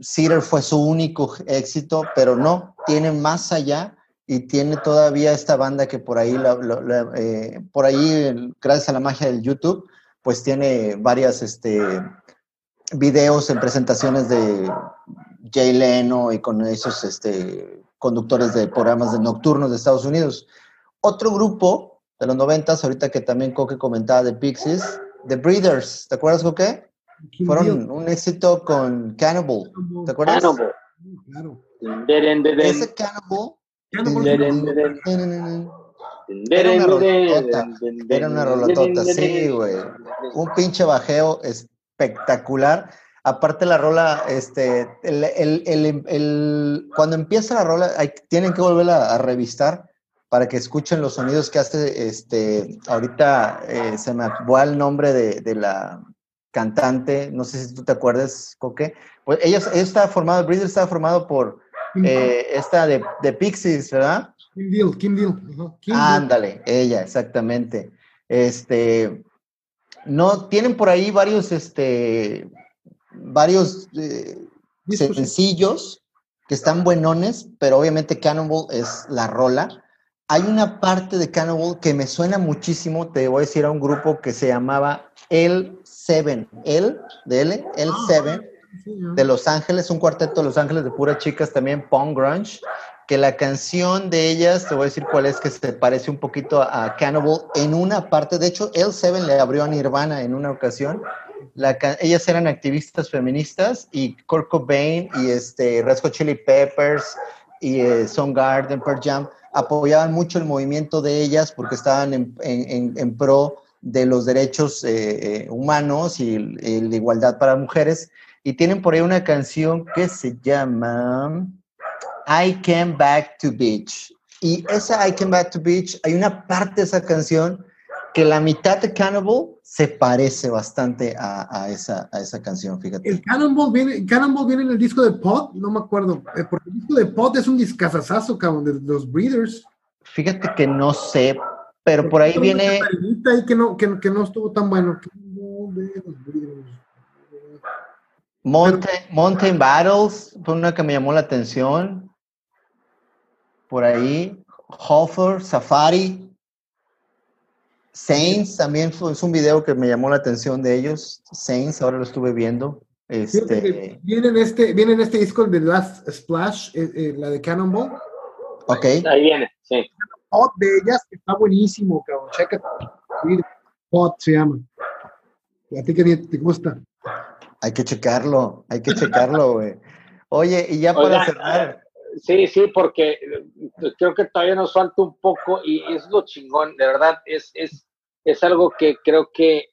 Cedar fue su único éxito, pero no, tiene más allá y tiene todavía esta banda que por ahí, eh, por ahí, gracias a la magia del YouTube, pues tiene varias este, videos en presentaciones de Jay Leno y con esos este, conductores de programas de nocturnos de Estados Unidos. Otro grupo de los noventas, ahorita que también Coque comentaba de Pixies, The Breeders, ¿te acuerdas Coque? Fueron un éxito con Cannibal, ¿te acuerdas? Cannibal. Claro. Ese Cannibal era una rolota, era una rolotota, sí, güey. Un pinche bajeo espectacular. Aparte la rola, este, el, el, el, cuando empieza la rola, hay, tienen que volverla a revistar para que escuchen los sonidos que hace, este, ahorita eh, se me va el nombre de, de, la cantante, no sé si tú te acuerdas, Coque, pues ella, ella estaba formado, Breeder estaba formado por eh, esta de, de, Pixies, ¿verdad? Kim Deal, Kim Deal. Ándale, ella, exactamente. Este, no, tienen por ahí varios, este, varios eh, sencillos que están buenones, pero obviamente Cannibal es la rola. Hay una parte de Cannibal que me suena muchísimo, te voy a decir a un grupo que se llamaba L7, L de L, L7, de Los Ángeles, un cuarteto de Los Ángeles de puras chicas también, Pong Grunge, que la canción de ellas, te voy a decir cuál es, que se parece un poquito a Cannibal en una parte, de hecho, L7 le abrió a Nirvana en una ocasión, la, ellas eran activistas feministas y Kurt Cobain y este, Red Chili Peppers y eh, Garden Pearl Jam apoyaban mucho el movimiento de ellas porque estaban en, en, en pro de los derechos eh, eh, humanos y, y, la igualdad para mujeres. Y tienen por ahí una canción que se llama I Came Back to Beach. Y esa I Came Back to Beach, hay una parte de esa canción que la mitad de Cannibal se parece bastante a, a, esa, a esa canción, fíjate. El Cannibal viene, Cannibal viene en el disco de Pod, no me acuerdo, eh, porque el disco de Pod es un discazazazo, cabrón, de los Breeders. Fíjate que no sé, pero por ahí viene... Ahí que, no, que, que no estuvo tan bueno. Mountain, Mountain Battles fue una que me llamó la atención. Por ahí. Hofer, Safari. Saints también fue, es un video que me llamó la atención de ellos. Saints, ahora lo estuve viendo. Este... Viene, en este, viene en este disco de Last Splash, eh, eh, la de Cannonball. Ok. Ahí viene, sí. Hot de ellas está buenísimo, cabrón. Checa. Hot se llama. ¿A ti qué te gusta? Hay que checarlo, hay que checarlo, güey. Oye, y ya para cerrar. Sí, sí, porque eh, creo que todavía nos falta un poco y es lo chingón, de verdad, es, es, es algo que creo que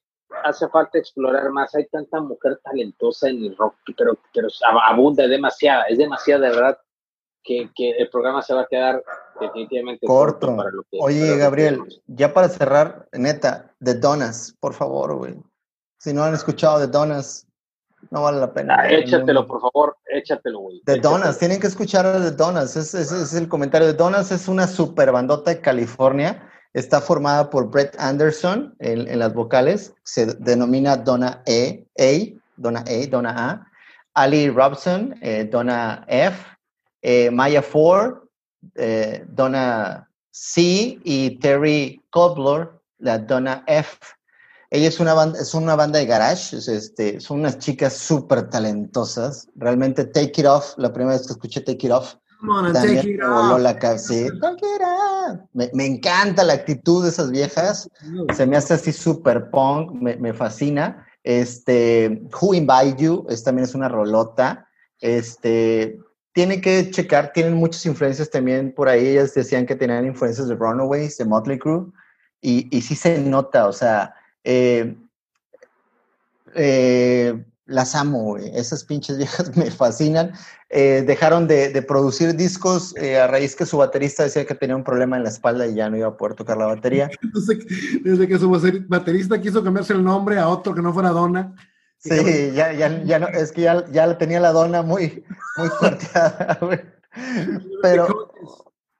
hace falta explorar más. Hay tanta mujer talentosa en el rock, pero, pero abunda, es demasiada, es demasiada, de verdad, que, que el programa se va a quedar definitivamente corto. para lo que, Oye, Gabriel, ya para cerrar, neta, de Donas, por favor, güey. Si no han escuchado de Donas, no vale la pena. Ah, échatelo, por favor, échatelo, güey. The Donuts, tienen que escuchar a The Donuts. Ese es, el comentario. The Donuts es una super bandota de California. Está formada por Brett Anderson en, las vocales. Se denomina Donna E, A, Donna A, Donna A. Ali Robson, eh, Donna F. Eh, Maya Ford, eh, Donna C. Y Terry Kobler, la Donna F. Ella es una banda, es una banda de garage, este, son unas chicas súper talentosas. Realmente Take It Off, la primera vez que escuché Take It Off, take it off. la me, me, encanta la actitud de esas viejas. Se me hace así súper punk, me, me, fascina. Este, Who Invite You, es, también es una rolota. Este, tiene que checar, tienen muchas influencias también por ahí. Ellas decían que tenían influencias de Runaways, de Motley Crue. Y, y sí se nota, o sea, eh, eh, las amo, Esas pinches viejas me fascinan. Eh, dejaron de, producir discos a raíz que su baterista decía que tenía un problema en la espalda y ya no iba a poder tocar la batería. Desde que su baterista quiso cambiarse el nombre a otro que no fuera Donna. Sí, ya, ya, ya no, es que ya, ya tenía la dona muy, muy cuarteada, Pero,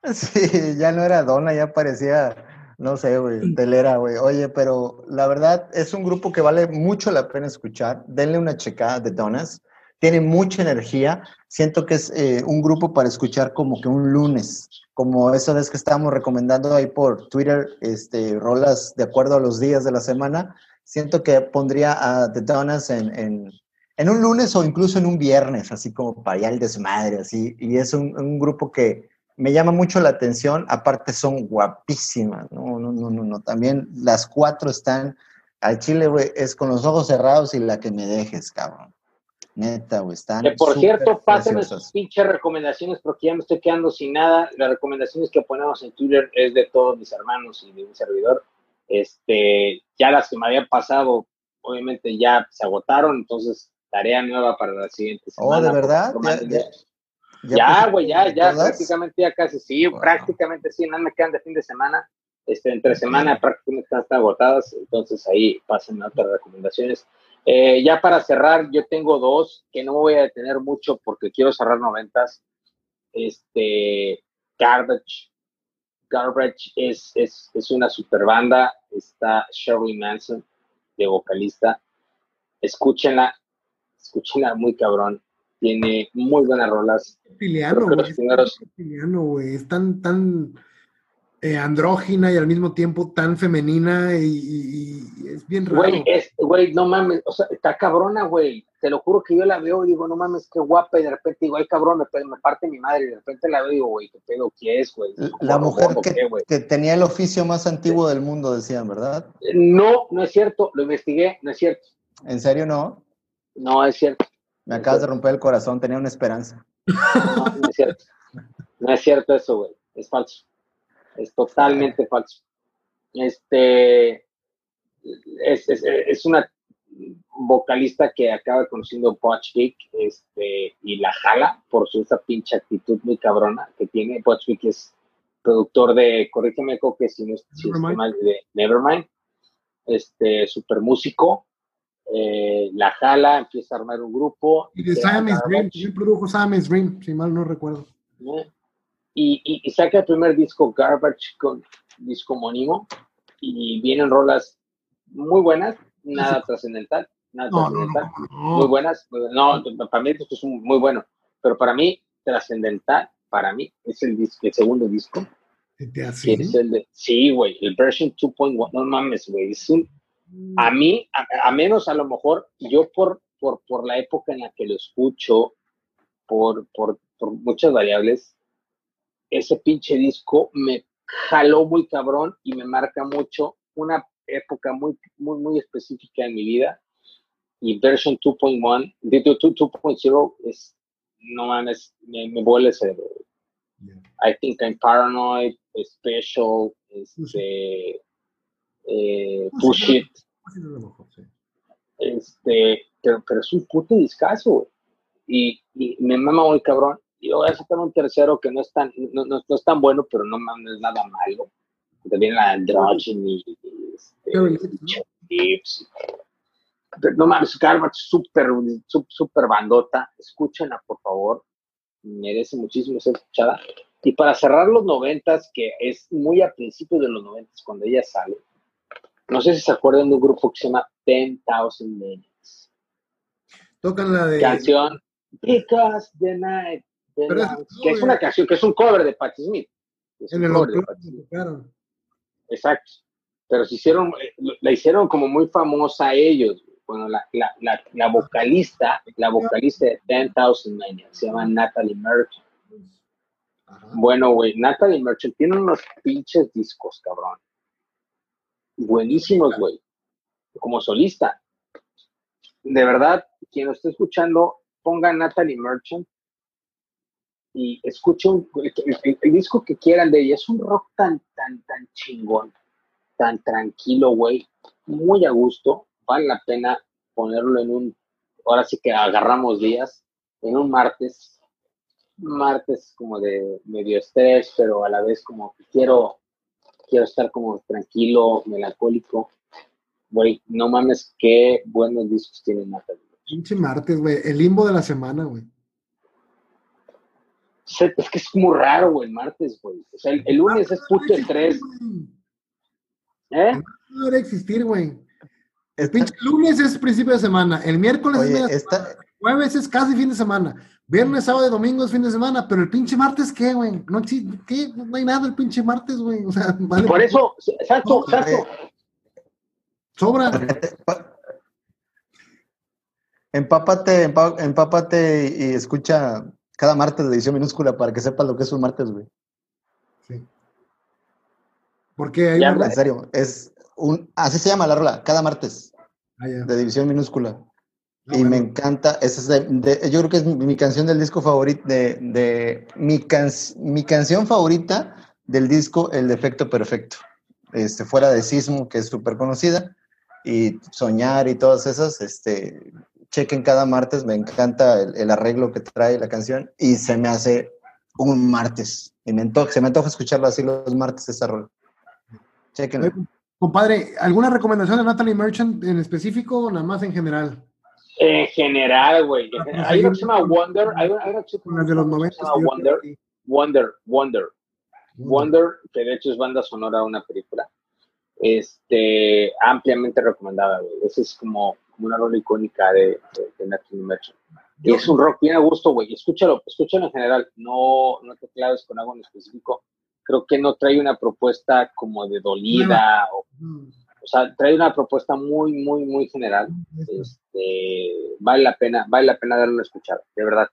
sí, ya no era dona, ya parecía no sé, güey, telera, güey. Oye, pero la verdad es un grupo que vale mucho la pena escuchar. Denle una checada de Donas. Tiene mucha energía. Siento que es eh, un grupo para escuchar como que un lunes, como esa vez que estábamos recomendando ahí por Twitter, este, rolas de acuerdo a los días de la semana. Siento que pondría a The Donas en, en, un lunes o incluso en un viernes, así como para allá el desmadre, así. Y es un, un grupo que, me llama mucho la atención, aparte son guapísimas, no, no, no, no, no, también las cuatro están, al chile, güey, es con los ojos cerrados y la que me dejes, cabrón. Neta, güey, están. Que por cierto, pásenme sus pinches recomendaciones porque ya me estoy quedando sin nada. Las recomendaciones que ponemos en Twitter es de todos mis hermanos y de mi servidor. Este, ya las que me habían pasado, obviamente ya se agotaron, entonces tarea nueva para la siguiente semana. Oh, ¿de verdad? Ya, güey, ya, ya, prácticamente ya casi, sí, prácticamente sí, nada me quedan de fin de semana, este, entre semana prácticamente están, agotadas, entonces ahí pasen otras recomendaciones. Eh, ya para cerrar, yo tengo dos que no voy a detener mucho porque quiero cerrar noventas. Este, Garbage. Garbage es, es, es una super banda. Está Sherry Manson de vocalista. Escúchenla, escúchenla muy cabrón tiene muy buenas rolas. Piliano, güey. Es tan, tan eh, andrógina y al mismo tiempo tan femenina y, es bien raro. Güey, güey, no mames, o sea, está cabrona, güey. Te lo juro que yo la veo y digo, no mames, qué guapa, y de repente digo, ay, cabrón, me, me parte mi madre, y de repente la veo y digo, güey, qué pedo, ¿qué es, güey? La mujer que, que, tenía el oficio más antiguo del mundo, decían, ¿verdad? No, no es cierto, lo investigué, no es cierto. ¿En serio no? No, es cierto. Me acabas de romper el corazón, tenía una esperanza. No, no es cierto. No es cierto eso, güey. Es falso. Es totalmente falso. Este es, es, es una vocalista que acaba conociendo Butch Vig este, y la jala por su esa pinche actitud muy cabrona que tiene. Butch Vig es productor de, corrígeme, que si no es si mal, de Nevermind, este, super músico, eh, la jala, empieza a armar un grupo. Y de Siamese Dream, también produjo Siamese Dream, si mal no recuerdo. Y, y, saca el primer disco Garbage con disco homónimo y vienen rolas muy buenas, nada trascendental, nada trascendental, muy buenas. No, para mí esto es muy bueno, pero para mí trascendental, para mí es el, disco, el segundo disco. Es el de, sí, güey, el version 2.1, no mames, güey, es un a mí, a, menos a lo mejor, yo por, por, por, la época en la que lo escucho, por, por, por muchas variables, ese pinche disco me jaló muy cabrón y me marca mucho una época muy, muy, muy específica en mi vida. Y version 2.1, 2.0 es, no mames, me, me vuelve el cerebro. I think I'm paranoid, special, este, eh, push it. Este, pero, pero es un puto discazo, y, y, me mama muy cabrón. Y voy a sacar un tercero que no es tan, no, no, es tan bueno, pero no, no es nada malo. También la Androgyny, este, Tips. Pero no mames, Garbage, súper, súper bandota. Escúchenla, por favor. Merece muchísimo ser escuchada. Y para cerrar los noventas, que es muy a principios de los noventas, cuando ella sale, no sé si se acuerdan de un grupo que se llama 10,000 Minutes. Tocan la de. Canción Because the Night. Que es una canción, que es un cover de Patti Smith. en el cover. Exacto. pero se hicieron, la hicieron como muy famosa a ellos. Bueno, la, la, la, la vocalista, la vocalista de 10,000 Mania, se llama Natalie Merchant. Bueno, güey, Natalie Merchant tiene unos pinches discos, cabrón. Buenísimos, güey. Como solista. De verdad, quien lo esté escuchando, ponga Natalie Merchant y escuchen el, disco que quieran de ella. Es un rock tan, tan, tan chingón, tan tranquilo, güey, muy a gusto. Vale la pena ponerlo en un, ahora sí que agarramos días, en un martes, martes como de medio estrés, pero a la vez como que quiero, quiero estar como tranquilo, melancólico. Güey, no mames, qué buenos discos tiene Natalie. Pinche martes, güey, el limbo de la semana, güey. Es que es muy raro, güey, el martes, güey. O sea, el, lunes es puto el 3. ¿Eh? No debería existir, güey. El pinche lunes es principio de semana. El miércoles es jueves es casi fin de semana. Viernes, sábado y domingo es fin de semana. Pero el pinche martes, ¿qué, güey? No, ¿qué? no hay nada el pinche martes, güey. O sea, vale. Por eso, exacto, exacto. Sobra. Empápate, empápate y escucha cada martes de edición minúscula para que sepas lo que es un martes, güey. Sí. Porque hay En serio, es un, así se llama la rola, cada martes ah, de división minúscula. Ah, y me encanta, esa es de, yo creo que es mi, canción del disco favorito, de, de mi, mi canción favorita del disco El Defecto Perfecto. Este, fuera de Sismo, que es súper conocida, y Soñar y todas esas, este, chequen cada martes, me encanta el, arreglo que trae la canción y se me hace un martes. Y me se me antoja escucharlo así los martes esa rol. Chequen. Compadre, ¿alguna recomendación de Natalie Merchant en específico o nada más en general? En general, güey. Ah, pues hay una que se llama Wonder. Hay una, que se llama Wonder. Wonder, Wonder. Wonder, que de hecho es banda sonora de una película. Este, ampliamente recomendada, güey. Esa es como una rola icónica de, de, Natalie Merchant. Y es un rock bien a gusto, güey. Escúchalo, escúchalo en general. No, no te claves con algo en específico. Creo que no trae una propuesta como de dolida. O, o sea, trae una propuesta muy, muy, muy general. Este, vale la pena, vale la pena darle una escuchada. De verdad.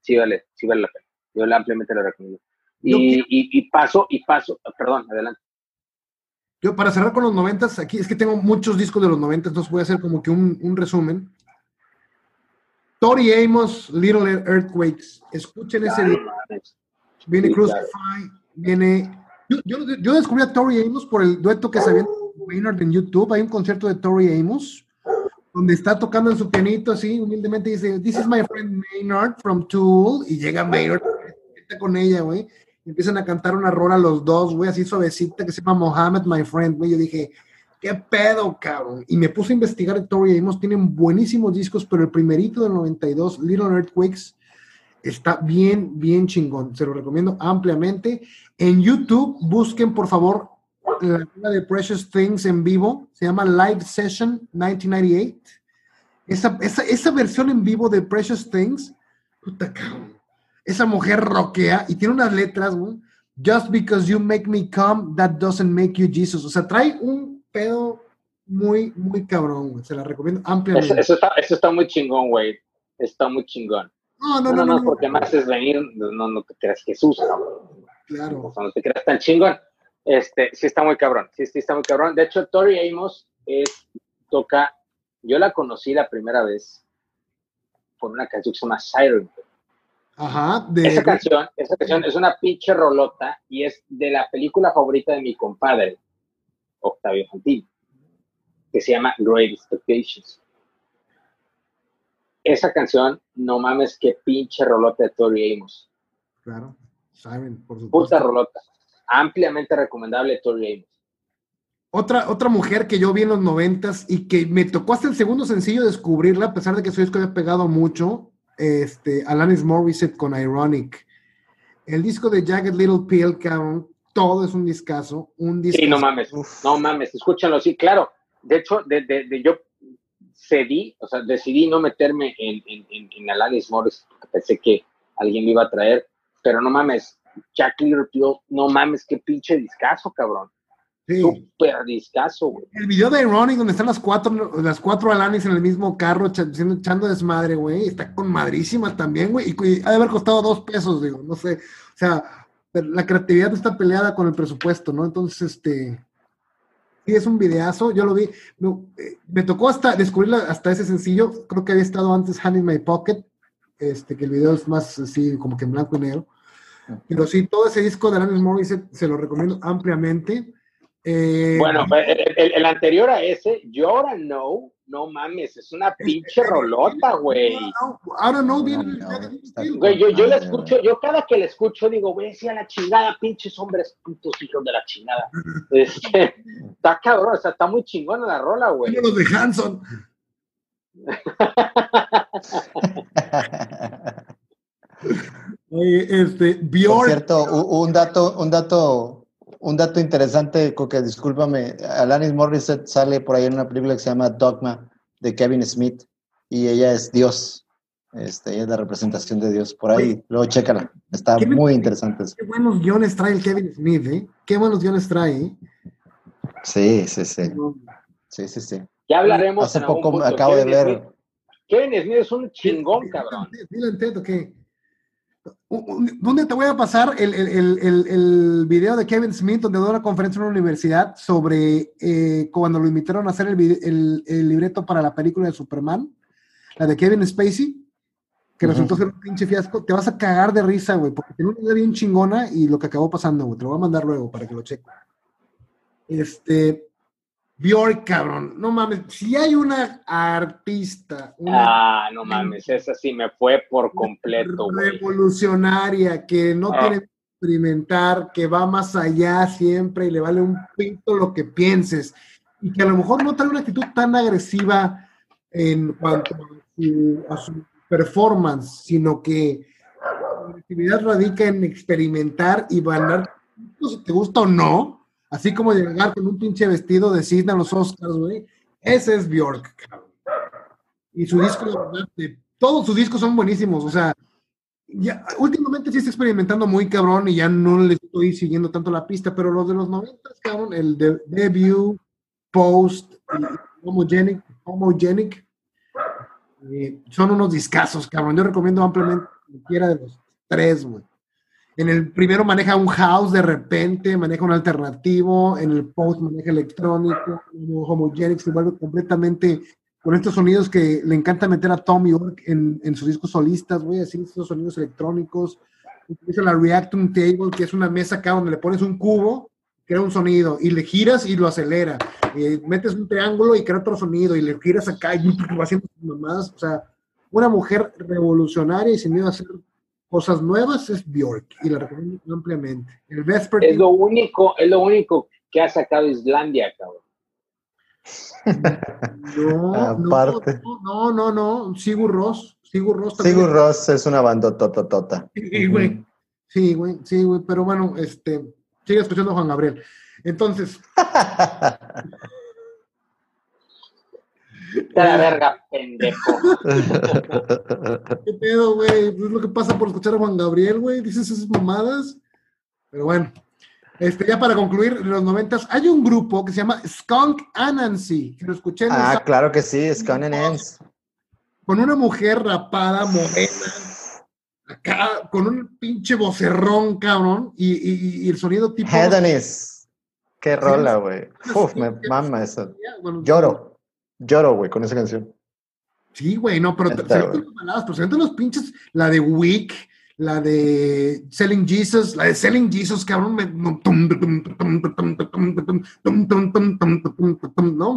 Sí vale, sí vale la pena. Yo ampliamente lo recomiendo. Y, y, y paso, y paso, perdón, adelante. Yo, para cerrar con los noventas, aquí es que tengo muchos discos de los noventas, entonces voy a hacer como que un, un resumen. Tori Amos, Little Earthquakes. Escuchen ese disco. Viene Crucify, viene... Yo, yo, descubrí a Tori Amos por el dueto que se ve Maynard en YouTube. Hay un concierto de Tori Amos donde está tocando en su pianito así, humildemente dice, This is my friend Maynard from Tool. Y llega Maynard, está con ella, güey empiezan a cantar una rola los dos, güey, así suavecita, que se llama Mohammed, my friend, güey. Yo dije, ¿qué pedo, cabrón? Y me puse a investigar Tori Amos, tienen buenísimos discos, pero el primerito del 92, Little Earthquakes, está bien, bien chingón. Se lo recomiendo ampliamente. En YouTube, busquen, por favor, la de Precious Things en vivo. Se llama Live Session 1998. Esa, esa, esa versión en vivo de Precious Things, puta cabrón esa mujer roquea y tiene unas letras, güey. Just because you make me come, that doesn't make you Jesus. O sea, trae un pedo muy, muy cabrón, güey. Se la recomiendo ampliamente. Eso, está, eso está muy chingón, güey. Está muy chingón. No, no, no. No, no, porque más es venir, no, no te creas Jesús, cabrón. Claro. O sea, no te creas tan chingón. Este, sí está muy cabrón. Sí, sí está muy cabrón. De hecho, Tori Amos es, toca, yo la conocí la primera vez por una canción que se llama Siren. Ajá. Esa, canción, esa canción es una pinche rolota y es de la película favorita de mi compadre, Octavio Fantini, que se llama Great Expectations. Esa canción, no mames, qué pinche rolota de Tori Amos. Claro, saben, por supuesto. Puta rolota. Ampliamente recomendable Tori Amos. Otra, otra mujer que yo vi en los noventas y que me tocó hasta el segundo sencillo descubrirla, a pesar de que su disco había pegado mucho, este, Alanis Morissette con Ironic. El disco de Jagged Little Pill, cabrón, todo es un discazo. Un discazo. Sí, no mames, no mames, escúchalo, sí, claro. De hecho, de, de, yo cedí, o sea, decidí no meterme en, en, en, Alanis Morissette, porque pensé que alguien me iba a traer, pero no mames, Jack Little Pill, no mames, qué pinche discazo, cabrón. Súper discazo, güey. El video de Ronnie, donde están las cuatro, las cuatro Alanis en el mismo carro, echando desmadre, güey, está con madrísima también, güey. Y, ha de haber costado dos pesos, digo, no sé. O sea, la creatividad está peleada con el presupuesto, ¿no? Entonces, este. Sí, es un videazo, yo lo vi. Eh, me tocó hasta descubrir hasta ese sencillo. Creo que había estado antes Hand in My Pocket, este, que el video es más así, como que en blanco y negro. Pero sí, todo ese disco de Alanis Morissette se lo recomiendo ampliamente. Eh, bueno, el, el, anterior a ese, yo ahora no, no mames, es una pinche rolota, güey. Ahora no viene. Güey, yo, yo la escucho, yo cada que la escucho digo, güey, sí a la chingada, pinches hombres putos hijos de la chingada. Este, está cabrón, o sea, está muy chingona la rola, güey. los de Hanson. Oye, este, Bjork. Por cierto, un dato, un dato un dato interesante, Coque, discúlpame, Alanis Morissette sale por ahí en una película que se llama Dogma de Kevin Smith y ella es Dios. Este, ella es la representación de Dios. Por ahí, luego chécala. Está muy interesante. Qué buenos guiones trae el Kevin Smith, ¿eh? Qué buenos guiones trae, ¿eh? Sí, sí, sí. Sí, sí, sí. Ya hablaremos. Hace poco me acabo de ver. Kevin Smith es un chingón, cabrón. Dile entiendo que ¿Dónde te voy a pasar el, el, el, el, video de Kevin Smith donde dio una conferencia en una universidad sobre eh, cuando lo invitaron a hacer el, libreto para la película de Superman, la de Kevin Spacey, que resultó ser un pinche fiasco? Te vas a cagar de risa, güey, porque tiene una idea bien chingona y lo que acabó pasando, güey. Te lo voy a mandar luego para que lo cheque. Este, Bjork, cabrón, no mames, si hay una artista. ah, no mames, esa sí me fue por completo. Revolucionaria, que no ah. que experimentar, que va más allá siempre y le vale un pito lo que pienses. Y que a lo mejor no trae una actitud tan agresiva en cuanto a su, performance, sino que la actividad radica en experimentar y ganar, si te gusta o no, Así como llegar con un pinche vestido de cisne a los Oscars, güey. Ese es Bjork, cabrón. Y su disco, todos sus discos son buenísimos. O sea, ya, últimamente sí está experimentando muy cabrón y ya no le estoy siguiendo tanto la pista, pero los de los 90, cabrón, el de Debut, Post, Homogenic, Homogenic, eh, son unos discazos, cabrón. Yo recomiendo ampliamente cualquiera de los tres, güey. En el primero maneja un house de repente, maneja un alternativo, en el post maneja electrónico, homogenic, se vuelve completamente con estos sonidos que le encanta meter a Tom York en, en sus discos solistas, güey, así estos sonidos electrónicos. Utiliza la Reactum Table, que es una mesa acá donde le pones un cubo, crea un sonido, y le giras y lo acelera. Y metes un triángulo y crea otro sonido, y le giras acá y va haciendo sus mamadas. O sea, una mujer revolucionaria y sin miedo a hacer cosas nuevas es Bjork y la recomiendo ampliamente. El Vesper es lo único, es lo único que ha sacado Islandia, cabrón. No, Aparte. no, no, no, no, Sigur Ross, Sigur Ross Sigur Ross es una bandotototota. Sí, güey. Sí, güey, sí, güey, pero bueno, este, sigue escuchando a Juan Gabriel. Entonces, la verga, pendejo. ¿Qué pedo, güey? Es lo que pasa por escuchar a Juan Gabriel, güey. Dices esas mamadas. Pero bueno. Este, ya para concluir, en los noventas hay un grupo que se llama Skunk Anansi, que lo escuché en Ah, claro que sí, Skunk Anansi. Con una mujer rapada, morena, acá, con un pinche vocerrón, cabrón, y, y, el sonido tipo... Hedonis. Qué rola, güey. Uf, me mama eso. Lloro. Lloro, güey, con esa canción. Sí, güey, no, pero se pero se los pinches, la de Wick, la de Selling Jesus, la de Selling Jesus, cabrón, no, no,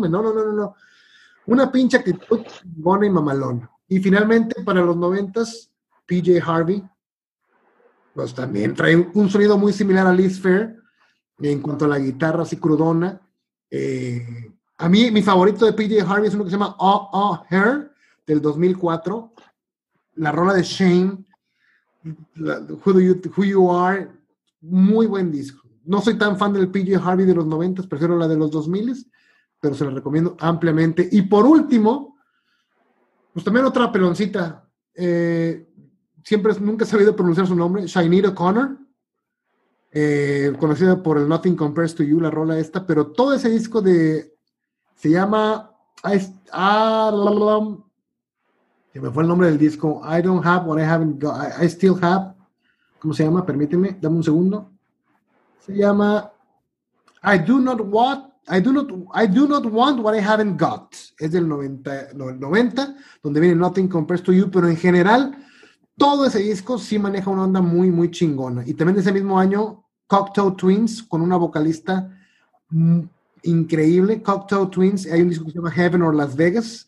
no, no, no, no. Una pinche actitud buena y mamalón. Y finalmente, para los noventas, PJ Harvey, pues también trae un sonido muy similar a Liz Fair, en cuanto a la guitarra así crudona. Eh, a mí, mi favorito de PJ Harvey es uno que se llama Oh Oh Her, del 2004. La rola de Shane, who, you, who, you, Are, muy buen disco. No soy tan fan del PJ Harvey de los 90, prefiero la de los 2000, pero se la recomiendo ampliamente. Y por último, pues también otra peloncita. Eh, siempre, nunca he sabido pronunciar su nombre, Shainir O'Connor. eh, conocida por el Nothing Compares to You, la rola esta, pero todo ese disco de, se llama, ah, que me fue el nombre del disco, I don't have what I haven't got, I, still have, ¿cómo se llama? Permíteme, dame un segundo. Se llama I do not want I do not I do not want what I haven't got. Es del 90, 90 donde viene Nothing Compares to You, pero en general todo ese disco sí maneja una onda muy, muy chingona. Y también de ese mismo año, Cocktail Twins, con una vocalista increíble. Cocktail Twins, hay un disco que se llama Heaven or Las Vegas.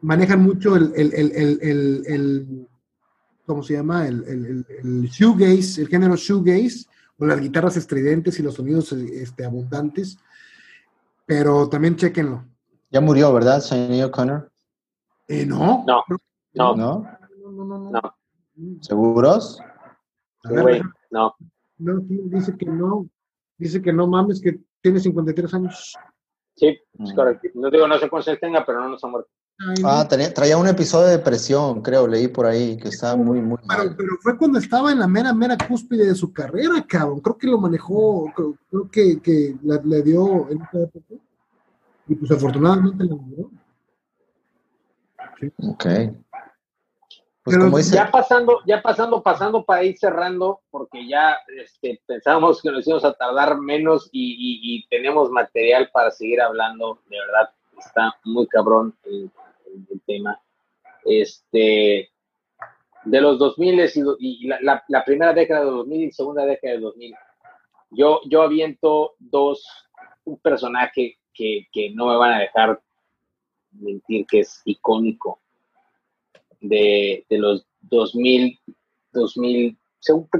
Manejan mucho el, el, el, el ¿cómo se llama? El, shoegaze, el género shoegaze, con las guitarras estridentes y los sonidos este, abundantes. Pero también chequenlo. Ya murió, ¿verdad, señor Connor? Eh, no. No. No. No. No, no, no. no. ¿Seguros? no. No, dice que no. Dice que no mames, que tiene 53 años. Sí, es mm. correcto. No digo, no sé cuántos tenga, pero no nos ha muerto. Ah, traía un episodio de depresión, creo, leí por ahí, que estaba muy, muy pero, Pero fue cuando estaba en la mera, mera cúspide de su carrera, cabrón. Creo que lo manejó, creo, que, que le dio en esa época. Y pues afortunadamente lo logró. Sí. Ok. Pues ya pasando, ya pasando, pasando para ir cerrando, porque ya este, pensábamos que nos íbamos a tardar menos y, tenemos material para seguir hablando. De verdad, está muy cabrón el, tema. Este, de los 2000 y, la, la, primera década de 2000 y segunda década de 2000, yo, yo aviento dos, un personaje que, que no me van a dejar mentir que es icónico de, los 2000, 2000,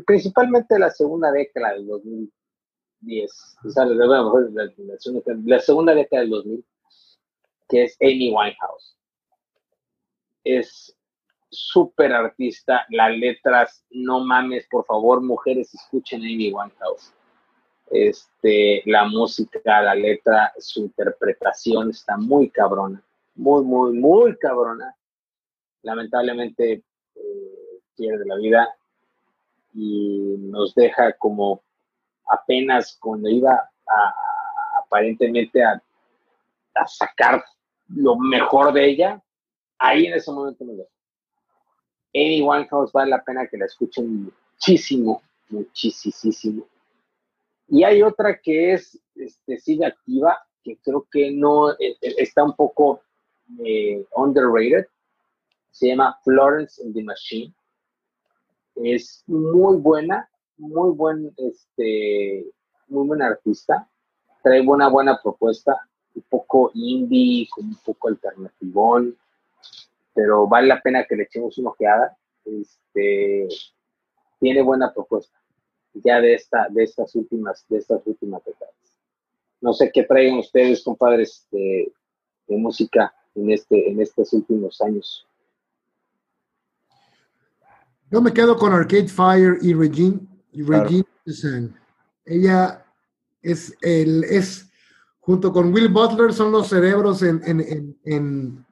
principalmente la segunda década del 2010, o sea, la, segunda década del 2000, que es Amy Winehouse. Es súper artista, las letras, no mames, por favor, mujeres, escuchen Amy Winehouse. Este, la música, la letra, su interpretación está muy cabrona, muy, muy, muy cabrona lamentablemente eh, pierde la vida y nos deja como apenas cuando iba a, aparentemente a, sacar lo mejor de ella, ahí en ese momento me deja. Amy Winehouse vale la pena que la escuchen muchísimo, muchísimo. Y hay otra que es, este, sigue activa, que creo que no, eh, eh, está un poco underrated, se llama Florence and the Machine. Es muy buena, muy buen, este, muy buena artista. Trae una buena propuesta, un poco indie, con un poco alternativón, pero vale la pena que le echemos una ojeada. Este, tiene buena propuesta ya de esta, de estas últimas, de estas últimas décadas. No sé qué traen ustedes, compadres, de, de música en este, en estos últimos años. Yo me quedo con Arcade Fire y Regine. Y Regine Ella es, el, es, junto con Will Butler, son los cerebros en, en, en,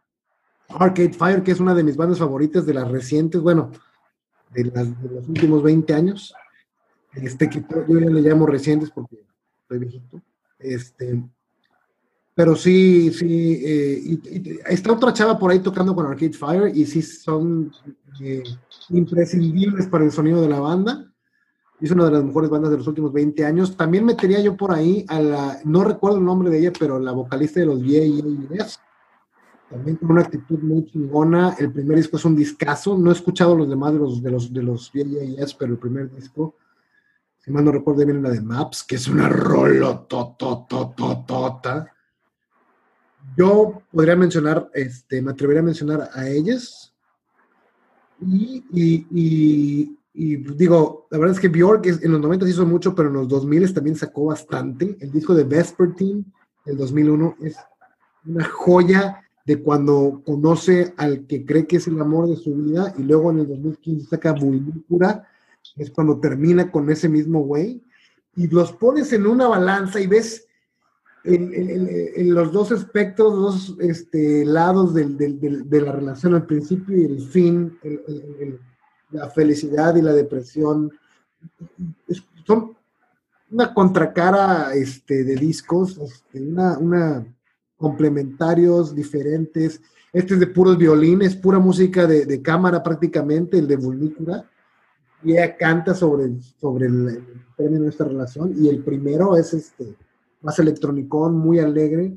Arcade Fire, que es una de mis bandas favoritas de las recientes, bueno, de, las, de los últimos 20 años. Este, que yo le llamo recientes porque soy viejito. Este, pero sí, sí, eh, está otra chava por ahí tocando con Arcade Fire y sí son eh, imprescindibles para el sonido de la banda. Es una de las mejores bandas de los últimos 20 años. También metería yo por ahí a la, no recuerdo el nombre de ella, pero la vocalista de los VAs. También con una actitud muy chingona. El primer disco es un discazo. No he escuchado los demás de los, de los, de los pero el primer disco, si mal no recuerdo, viene la de Maps, que es una rolototototota yo podría mencionar, este, me atrevería a mencionar a ellas. Y, digo, la verdad es que Bjork en los 90 hizo mucho, pero en los 2000 también sacó bastante. El disco de Vespertine del 2001 es una joya de cuando conoce al que cree que es el amor de su vida y luego en el 2015 saca Vulpura, es cuando termina con ese mismo güey y los pones en una balanza y ves en, los dos aspectos, dos este, lados de la relación, al principio y el fin, la felicidad y la depresión, son una contracara este, de discos, este, una, una complementarios diferentes. Este es de puros violines, pura música de, cámara prácticamente, el de Vulnícula. Y ella canta sobre, sobre el, término de esta relación. Y el primero es este, más electronicón, muy alegre.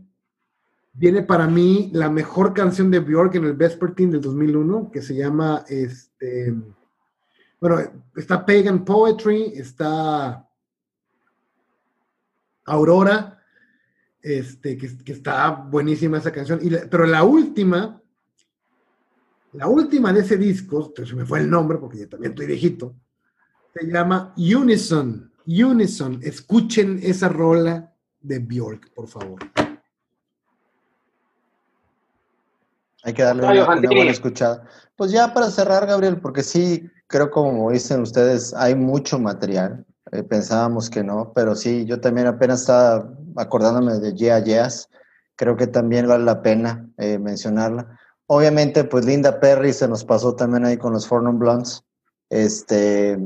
Viene para mí la mejor canción de Björk en el Vespertine del 2001, que se llama, este, bueno, está Pagan Poetry, está Aurora, este, que, está buenísima esa canción. Y pero la última, la última de ese disco, se me fue el nombre porque yo también estoy viejito, se llama Unison. Unison. Escuchen esa rola de Bjork, por favor. Hay que darle una, buena escuchada. Pues ya para cerrar, Gabriel, porque sí, creo como dicen ustedes, hay mucho material. Eh, pensábamos que no, pero sí, yo también apenas estaba acordándome de Yeah Yeahs, creo que también vale la pena eh, mencionarla. Obviamente, pues Linda Perry se nos pasó también ahí con los Four Non Blondes. Este,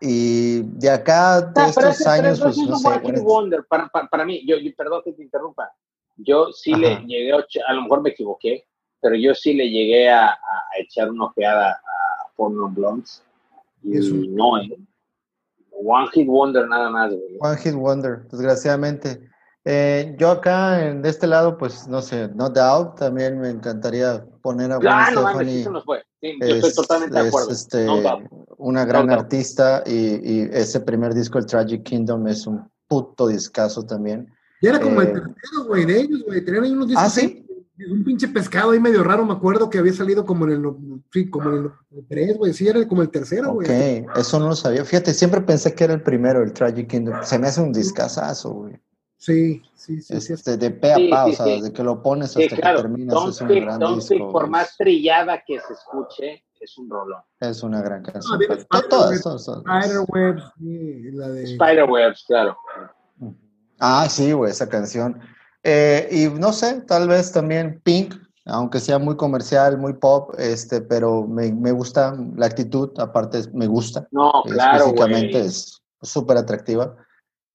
y de acá, de estos años, pues no sé. Wonder, para, para, mí, yo, perdón que te interrumpa, yo sí le llegué, a lo mejor me equivoqué, pero yo sí le llegué a, a echar una ojeada a Four Non Blondes. Y no, ¿eh? One Hit Wonder nada más, One Hit Wonder, desgraciadamente. Eh, yo acá, en, de este lado, pues no sé, No Doubt, también me encantaría poner a ah, no, Mames, se nos fue. Sí, yo estoy totalmente de acuerdo. Este, una gran artista y, ese primer disco, el Tragic Kingdom, es un puto discazo también. Y era como el eh, tercero, güey, de ellos, güey. Tenían ahí unos discos. ¿Ah, sí? un pinche pescado ahí medio raro, me acuerdo que había salido como en el, sí, como en el 3, güey, sí, era como el tercero, güey. Ok, eso no lo sabía. Fíjate, siempre pensé que era el primero, el Tragic Kingdom. Se me hace un discazazo, güey. Sí, sí, sí. Este, de pe a pa, o sea, desde que lo pones hasta que terminas es un gran disco. por más trillada que se escuche, es un rolón. Es una gran canción. Spiderwebs, la de... Spiderwebs, claro. Ah, sí, güey, esa canción. Eh, y no sé, tal vez también Pink, aunque sea muy comercial, muy pop, este, pero me, me gusta la actitud, aparte me gusta. No, claro. Físicamente es súper atractiva.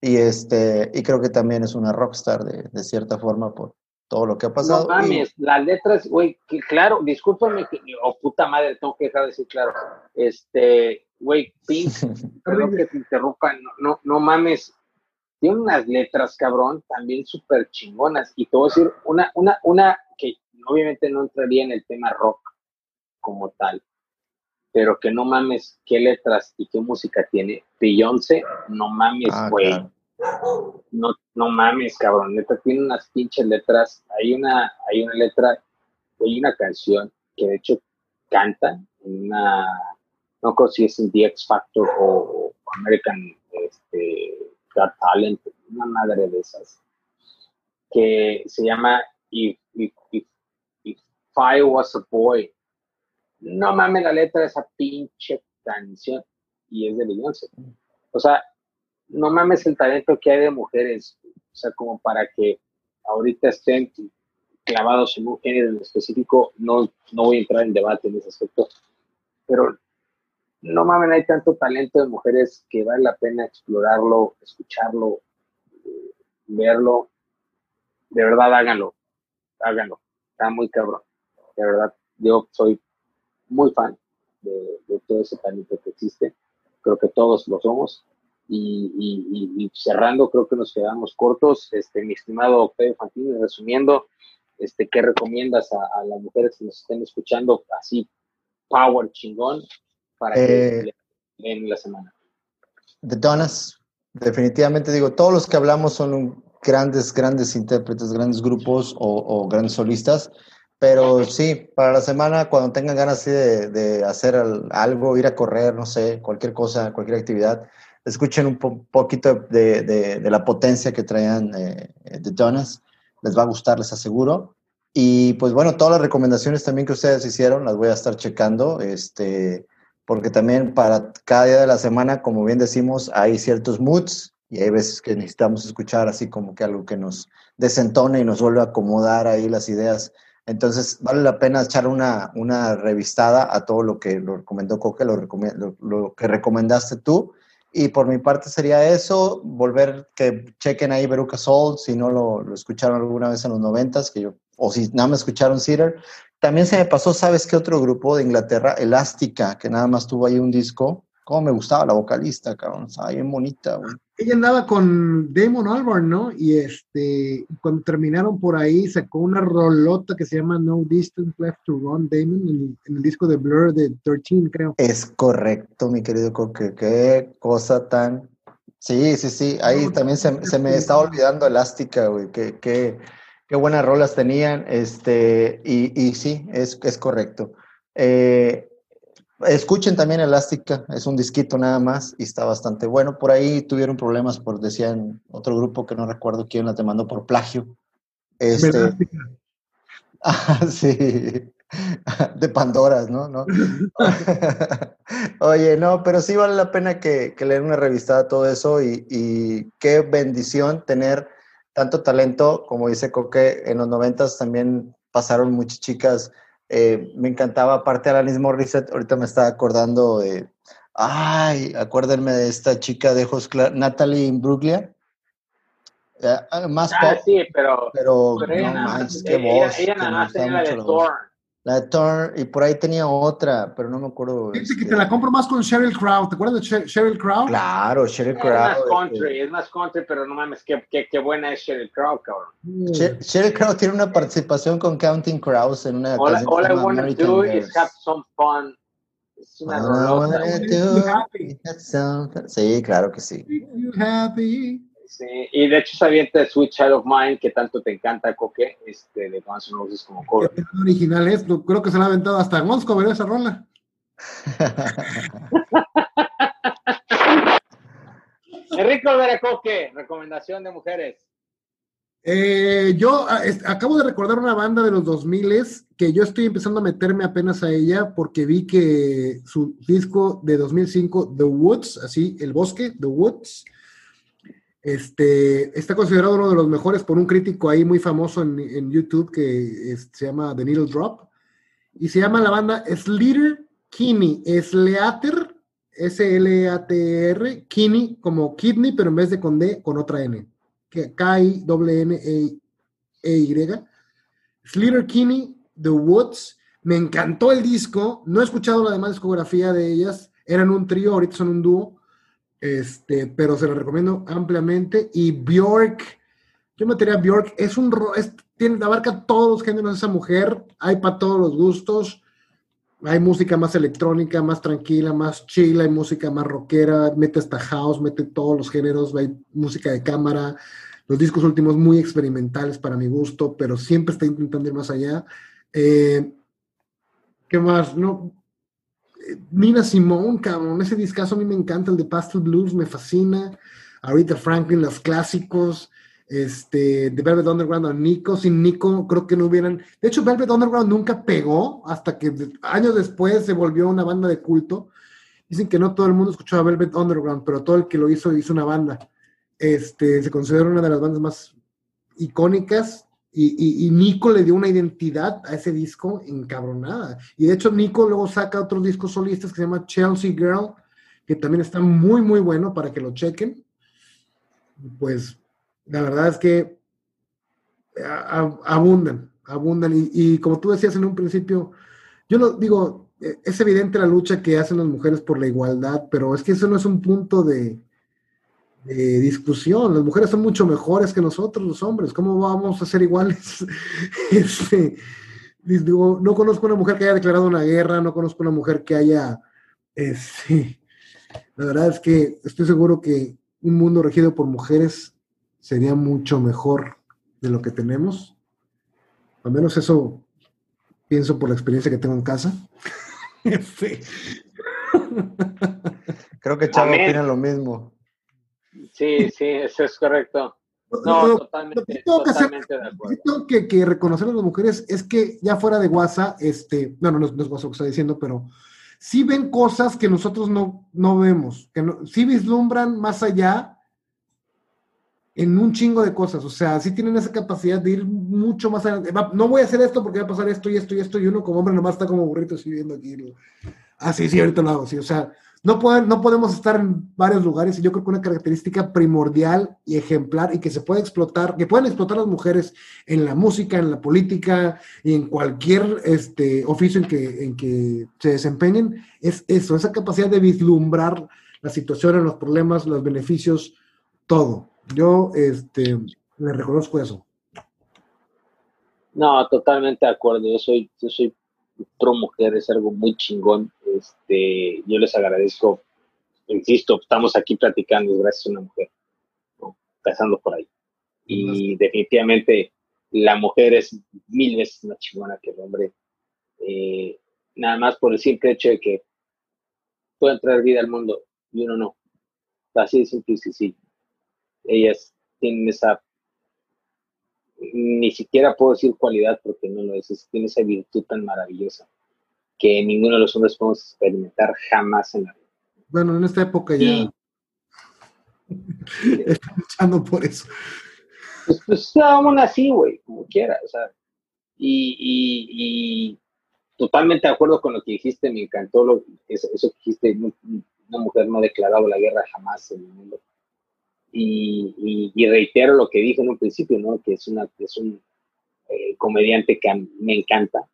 Y, este, y creo que también es una rockstar de, de cierta forma por todo lo que ha pasado. No mames, las letras, güey, que claro, discúlpame, que, oh puta madre, tengo que dejar de decir claro. Este, güey, Pink, perdón que te interrumpa, no, no, no mames, tiene unas letras, cabrón, también súper chingonas. Y te voy a decir una, una, una que obviamente no entraría en el tema rock como tal, pero que no mames qué letras y qué música tiene. Beyoncé, no mames, ah, güey. No, no mames, cabrón. Neta, tiene unas pinches letras. Hay una, hay una letra, hay una canción que de hecho canta en una, no creo si es en The X Factor o American este, Talent, una madre de esas, que se llama If, If, If, I Was a Boy. No mames la letra de esa pinche canción y es de Beyoncé. O sea, no mames el talento que hay de mujeres, o sea, como para que ahorita estén clavados en un género en específico, no, no voy a entrar en debate en ese aspecto, pero no mames, hay tanto talento de mujeres que vale la pena explorarlo, escucharlo, verlo. De verdad, háganlo, háganlo. Está muy cabrón. De verdad, yo soy muy fan de, todo ese talento que existe. Creo que todos lo somos. Y, cerrando, creo que nos quedamos cortos. Este, mi estimado Pedro Fantini, resumiendo, este, ¿qué recomiendas a, a las mujeres que nos estén escuchando así, power chingón? para que eh, en la semana. The Donas, definitivamente digo, todos los que hablamos son grandes, grandes intérpretes, grandes grupos o, grandes solistas, pero sí, para la semana, cuando tengan ganas de, hacer algo, ir a correr, no sé, cualquier cosa, cualquier actividad, escuchen un poquito de, la potencia que traían eh, The Donas, les va a gustar, les aseguro. Y pues bueno, todas las recomendaciones también que ustedes hicieron, las voy a estar checando. Este, porque también para cada día de la semana, como bien decimos, hay ciertos moods y hay veces que necesitamos escuchar así como que algo que nos desentone y nos vuelve a acomodar ahí las ideas. Entonces, vale la pena echar una, una revistada a todo lo que lo recomendó Coque, lo, lo, que recomendaste tú. Y por mi parte sería eso, volver que chequen ahí Veruca Soul, si no lo, lo escucharon alguna vez en los noventas, que yo, o si nada me escucharon Cedar. También se me pasó, ¿sabes qué otro grupo de Inglaterra? Elástica, que nada más tuvo ahí un disco. Cómo me gustaba la vocalista, cabrón, estaba bien bonita, güey ella andaba con Damon Albarn, ¿no? Y este, cuando terminaron por ahí, sacó una rolota que se llama No Distance Left to Run, Damon, en, el disco de Blur de 13, creo. Es correcto, mi querido Coque, qué cosa tan... Sí, sí, sí, ahí también se, me estaba olvidando Elástica, güey, qué, qué, qué, buenas rolas tenían, este, y, y sí, es, es correcto. Eh, Escuchen también Elástica, es un disquito nada más y está bastante bueno. Por ahí tuvieron problemas por, decían, otro grupo que no recuerdo quién la te mandó por plagio. Este, ah, sí, de Pandoras, ¿no? ¿No? Oye, no, pero sí vale la pena que, que leer una revista de todo eso y, y, qué bendición tener tanto talento, como dice Coque, en los noventas también pasaron muchas chicas eh, me encantaba, aparte de Alanis Morissette, ahorita me estaba acordando de, ay, acuérdenme de esta chica de ojos claros, Natalie Imbruglia. Eh, ah, más ah, pop, sí, pero, pero, no más, qué voz. Ella, nada más tenía la de Thorn. La de Thorn, y por ahí tenía otra, pero no me acuerdo. Dice que este te la compro más con Sheryl Crow. ¿Te acuerdas de Sheryl Crow? Claro, Sheryl Crow. Es más country, es más country, pero no mames, qué, qué, qué buena es Sheryl Crow, cabrón. Sheryl Crow tiene una participación con Counting Crows en una All, all I wanna do is have some fun. Es una rolota. Sí, claro que sí. You happy. Sí, y de hecho se avienta Sweet Child of Mine, que tanto te encanta, Coque, este, de Guns N' Roses como cover. original es, creo que se la ha aventado hasta Mosco, ¿verdad? Esa rola. Enrique Olvera Coque, recomendación de mujeres. Eh, yo ah, acabo de recordar una banda de los 2000 que yo estoy empezando a meterme apenas a ella porque vi que su disco de 2005, The Woods, así, El Bosque, The Woods, este, está considerado uno de los mejores por un crítico ahí muy famoso en, YouTube que se llama The Needle Drop. Y se llama la banda Slater Kinney. Sleater, S-L-A-T-R, Kinney, como kidney, pero en vez de con D, con otra N. K-I-N-N-E-Y. Slater Kinney, The Woods. Me encantó el disco. No he escuchado la demás discografía de ellas. Eran un trío, ahorita son un dúo este, pero se lo recomiendo ampliamente. Y Bjork, yo metería Bjork, es un, es, tiene, abarca todos los géneros de esa mujer, hay para todos los gustos. Hay música más electrónica, más tranquila, más chill, hay música más rockera, mete hasta house, mete todos los géneros, hay música de cámara, los discos últimos muy experimentales para mi gusto, pero siempre está intentando ir más allá. Eh, ¿Qué más? No, Nina Simone, cabrón, ese discazo a mí me encanta, el de Pastel Blues, me fascina. Ahorita Franklin, los clásicos, este, de Velvet Underground a Nico, sin Nico creo que no hubieran... De hecho, Velvet Underground nunca pegó hasta que años después se volvió una banda de culto. Dicen que no todo el mundo escuchaba Velvet Underground, pero todo el que lo hizo hizo una banda. Este, se considera una de las bandas más icónicas y, Nico le dio una identidad a ese disco encabronada. Y de hecho, Nico luego saca otros discos solistas que se llama Chelsea Girl, que también está muy, muy bueno para que lo chequen. Pues la verdad es que abundan, abundan. Y, como tú decías en un principio, yo no digo, e, es evidente la lucha que hacen las mujeres por la igualdad, pero es que eso no es un punto de, de discusión. Las mujeres son mucho mejores que nosotros, los hombres. ¿Cómo vamos a ser iguales? este, no conozco una mujer que haya declarado una guerra, no conozco una mujer que haya... Este, la verdad es que estoy seguro que un mundo regido por mujeres sería mucho mejor de lo que tenemos. Al menos eso pienso por la experiencia que tengo en casa. Creo que Chavo opina lo mismo. Sí, sí, eso es correcto. No, totalmente, totalmente de acuerdo. Lo que, que reconocer a las mujeres es que ya fuera de WhatsApp, este, no, no, no es WhatsApp lo que está diciendo, pero sí ven cosas que nosotros no, no vemos, que no, sí vislumbran más allá en un chingo de cosas, o sea, sí tienen esa capacidad de ir mucho más allá. No voy a hacer esto porque va a pasar esto y esto y esto, y uno como hombre nomás está como burrito así viendo aquí Ah, sí, sí, ahorita lo hago, sí. O sea, no, no podemos estar en varios lugares y yo creo que una característica primordial y ejemplar y que se puede explotar, que pueden explotar las mujeres en la música, en la política y en cualquier este, oficio en que, en que se desempeñen, es eso, esa capacidad de vislumbrar la situación, los problemas, los beneficios, todo. Yo este, le reconozco eso. No, totalmente de acuerdo. Yo soy, yo soy pro mujer, es algo muy chingón. Este, yo les agradezco, insisto, estamos aquí platicando gracias a una mujer, pasando por ahí. Y definitivamente la mujer es mil veces más chingona que el hombre. Eh, nada más por el simple hecho de que pueden traer vida al mundo y uno no. Así de simple, sí, sí. Ellas tienen esa ni siquiera puedo decir cualidad porque no lo es, tiene esa virtud tan maravillosa que ninguno de los hombres podemos experimentar jamás en la vida. Bueno, en esta época ya estoy luchando por eso. Pues, pues aún así, güey, como quiera, o sea, y, totalmente de acuerdo con lo que dijiste, me encantó lo, eso, eso que dijiste, una mujer no ha declarado la guerra jamás en el mundo y, reitero lo que dije en un principio, ¿no? Que es, una, es un eh, comediante que me encanta,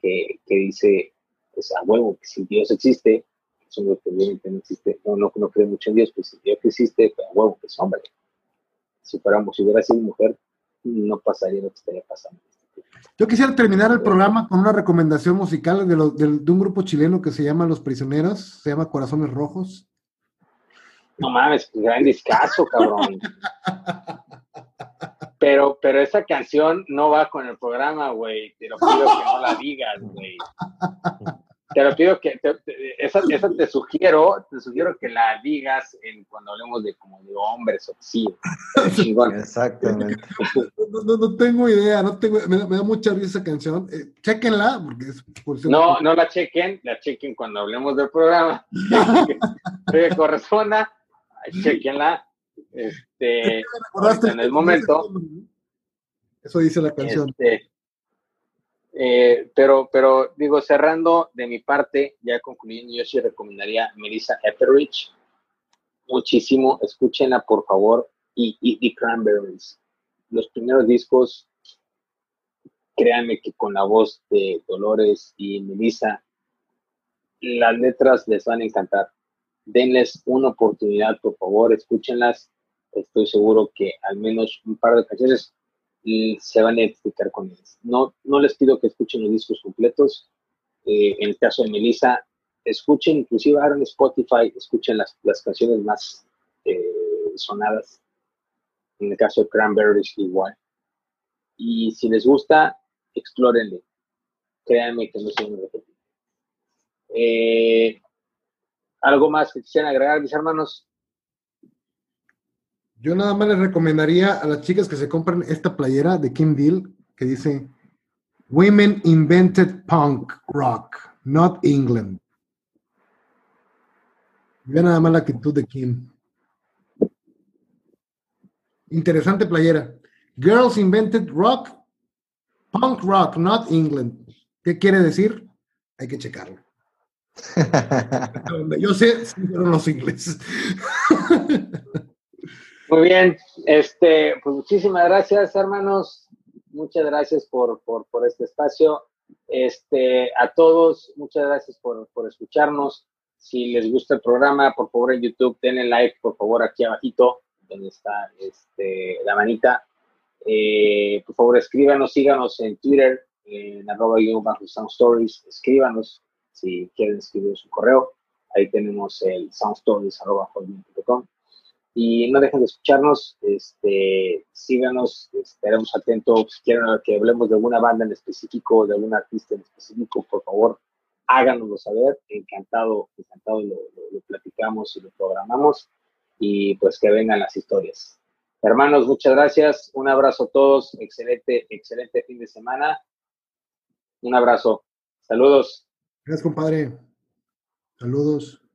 que, que dice, pues a huevo, que si Dios existe, es un obviamente no existe, no, no, no cree mucho en Dios, pues si Dios existe, pues a huevo, que es hombre. Si fuéramos, si hubiera sido mujer, no pasaría lo que estaría pasando. Yo quisiera terminar el programa con una recomendación musical de, de, de, un grupo chileno que se llama Los Prisioneros, se llama Corazones Rojos. No mames, gran discazo, cabrón. Pero, pero esa canción no va con el programa, güey. Te lo pido que no la digas, güey. Te lo pido que, esa, esa, te sugiero, te sugiero que la digas en, cuando hablemos de como de hombres o sí. Exactamente. No, no, tengo idea, no tengo, me, da mucha risa esa canción. Eh, chequenla, porque es No, no la chequen, la chequen cuando hablemos del programa. que corresponda chequenla. Este, en el momento. Eso dice la canción. Este, eh, pero, pero digo, cerrando de mi parte, ya concluyendo, yo sí recomendaría Melissa Etheridge muchísimo. Escúchenla, por favor. Y, y, y Cranberries. Los primeros discos, créanme que con la voz de Dolores y Melissa, las letras les van a encantar denles una oportunidad, por favor, escúchenlas. Estoy seguro que al menos un par de canciones se van a identificar con ellas. No, no les pido que escuchen los discos completos. Eh, en el caso de Melissa, escuchen, inclusive ahora en Spotify, escuchen las, las canciones más eh, sonadas. En el caso de Cranberries, igual. Y si les gusta, explórenle. Créanme que no se van a repetir. Eh, ¿Algo más que quisieran agregar, mis hermanos? Yo nada más les recomendaría a las chicas que se compren esta playera de Kim Deal que dice Women invented punk rock, not England. Vean nada más la actitud de Kim. Interesante playera. Girls invented rock, punk rock, not England. ¿Qué quiere decir? Hay que checarlo. Yo sé, fueron los ingleses. Muy bien, este, pues muchísimas gracias, hermanos. Muchas gracias por, por, este espacio. Este, a todos, muchas gracias por, por, escucharnos. Si les gusta el programa, por favor en YouTube denle like, por favor, aquí abajito, donde está este, la manita. Eh, por favor, escríbanos, síganos en Twitter, en arroba bajo sound stories, escríbanos, si quieren escribir su correo, ahí tenemos el soundstories.com. Y no dejen de escucharnos, este, síganos, estaremos atentos. Si quieren que hablemos de alguna banda en específico, de algún artista en específico, por favor, háganoslo saber. Encantado, encantado lo, lo platicamos y lo programamos. Y pues que vengan las historias. Hermanos, muchas gracias. Un abrazo a todos. Excelente, excelente fin de semana. Un abrazo. Saludos. Gracias, compadre. Saludos.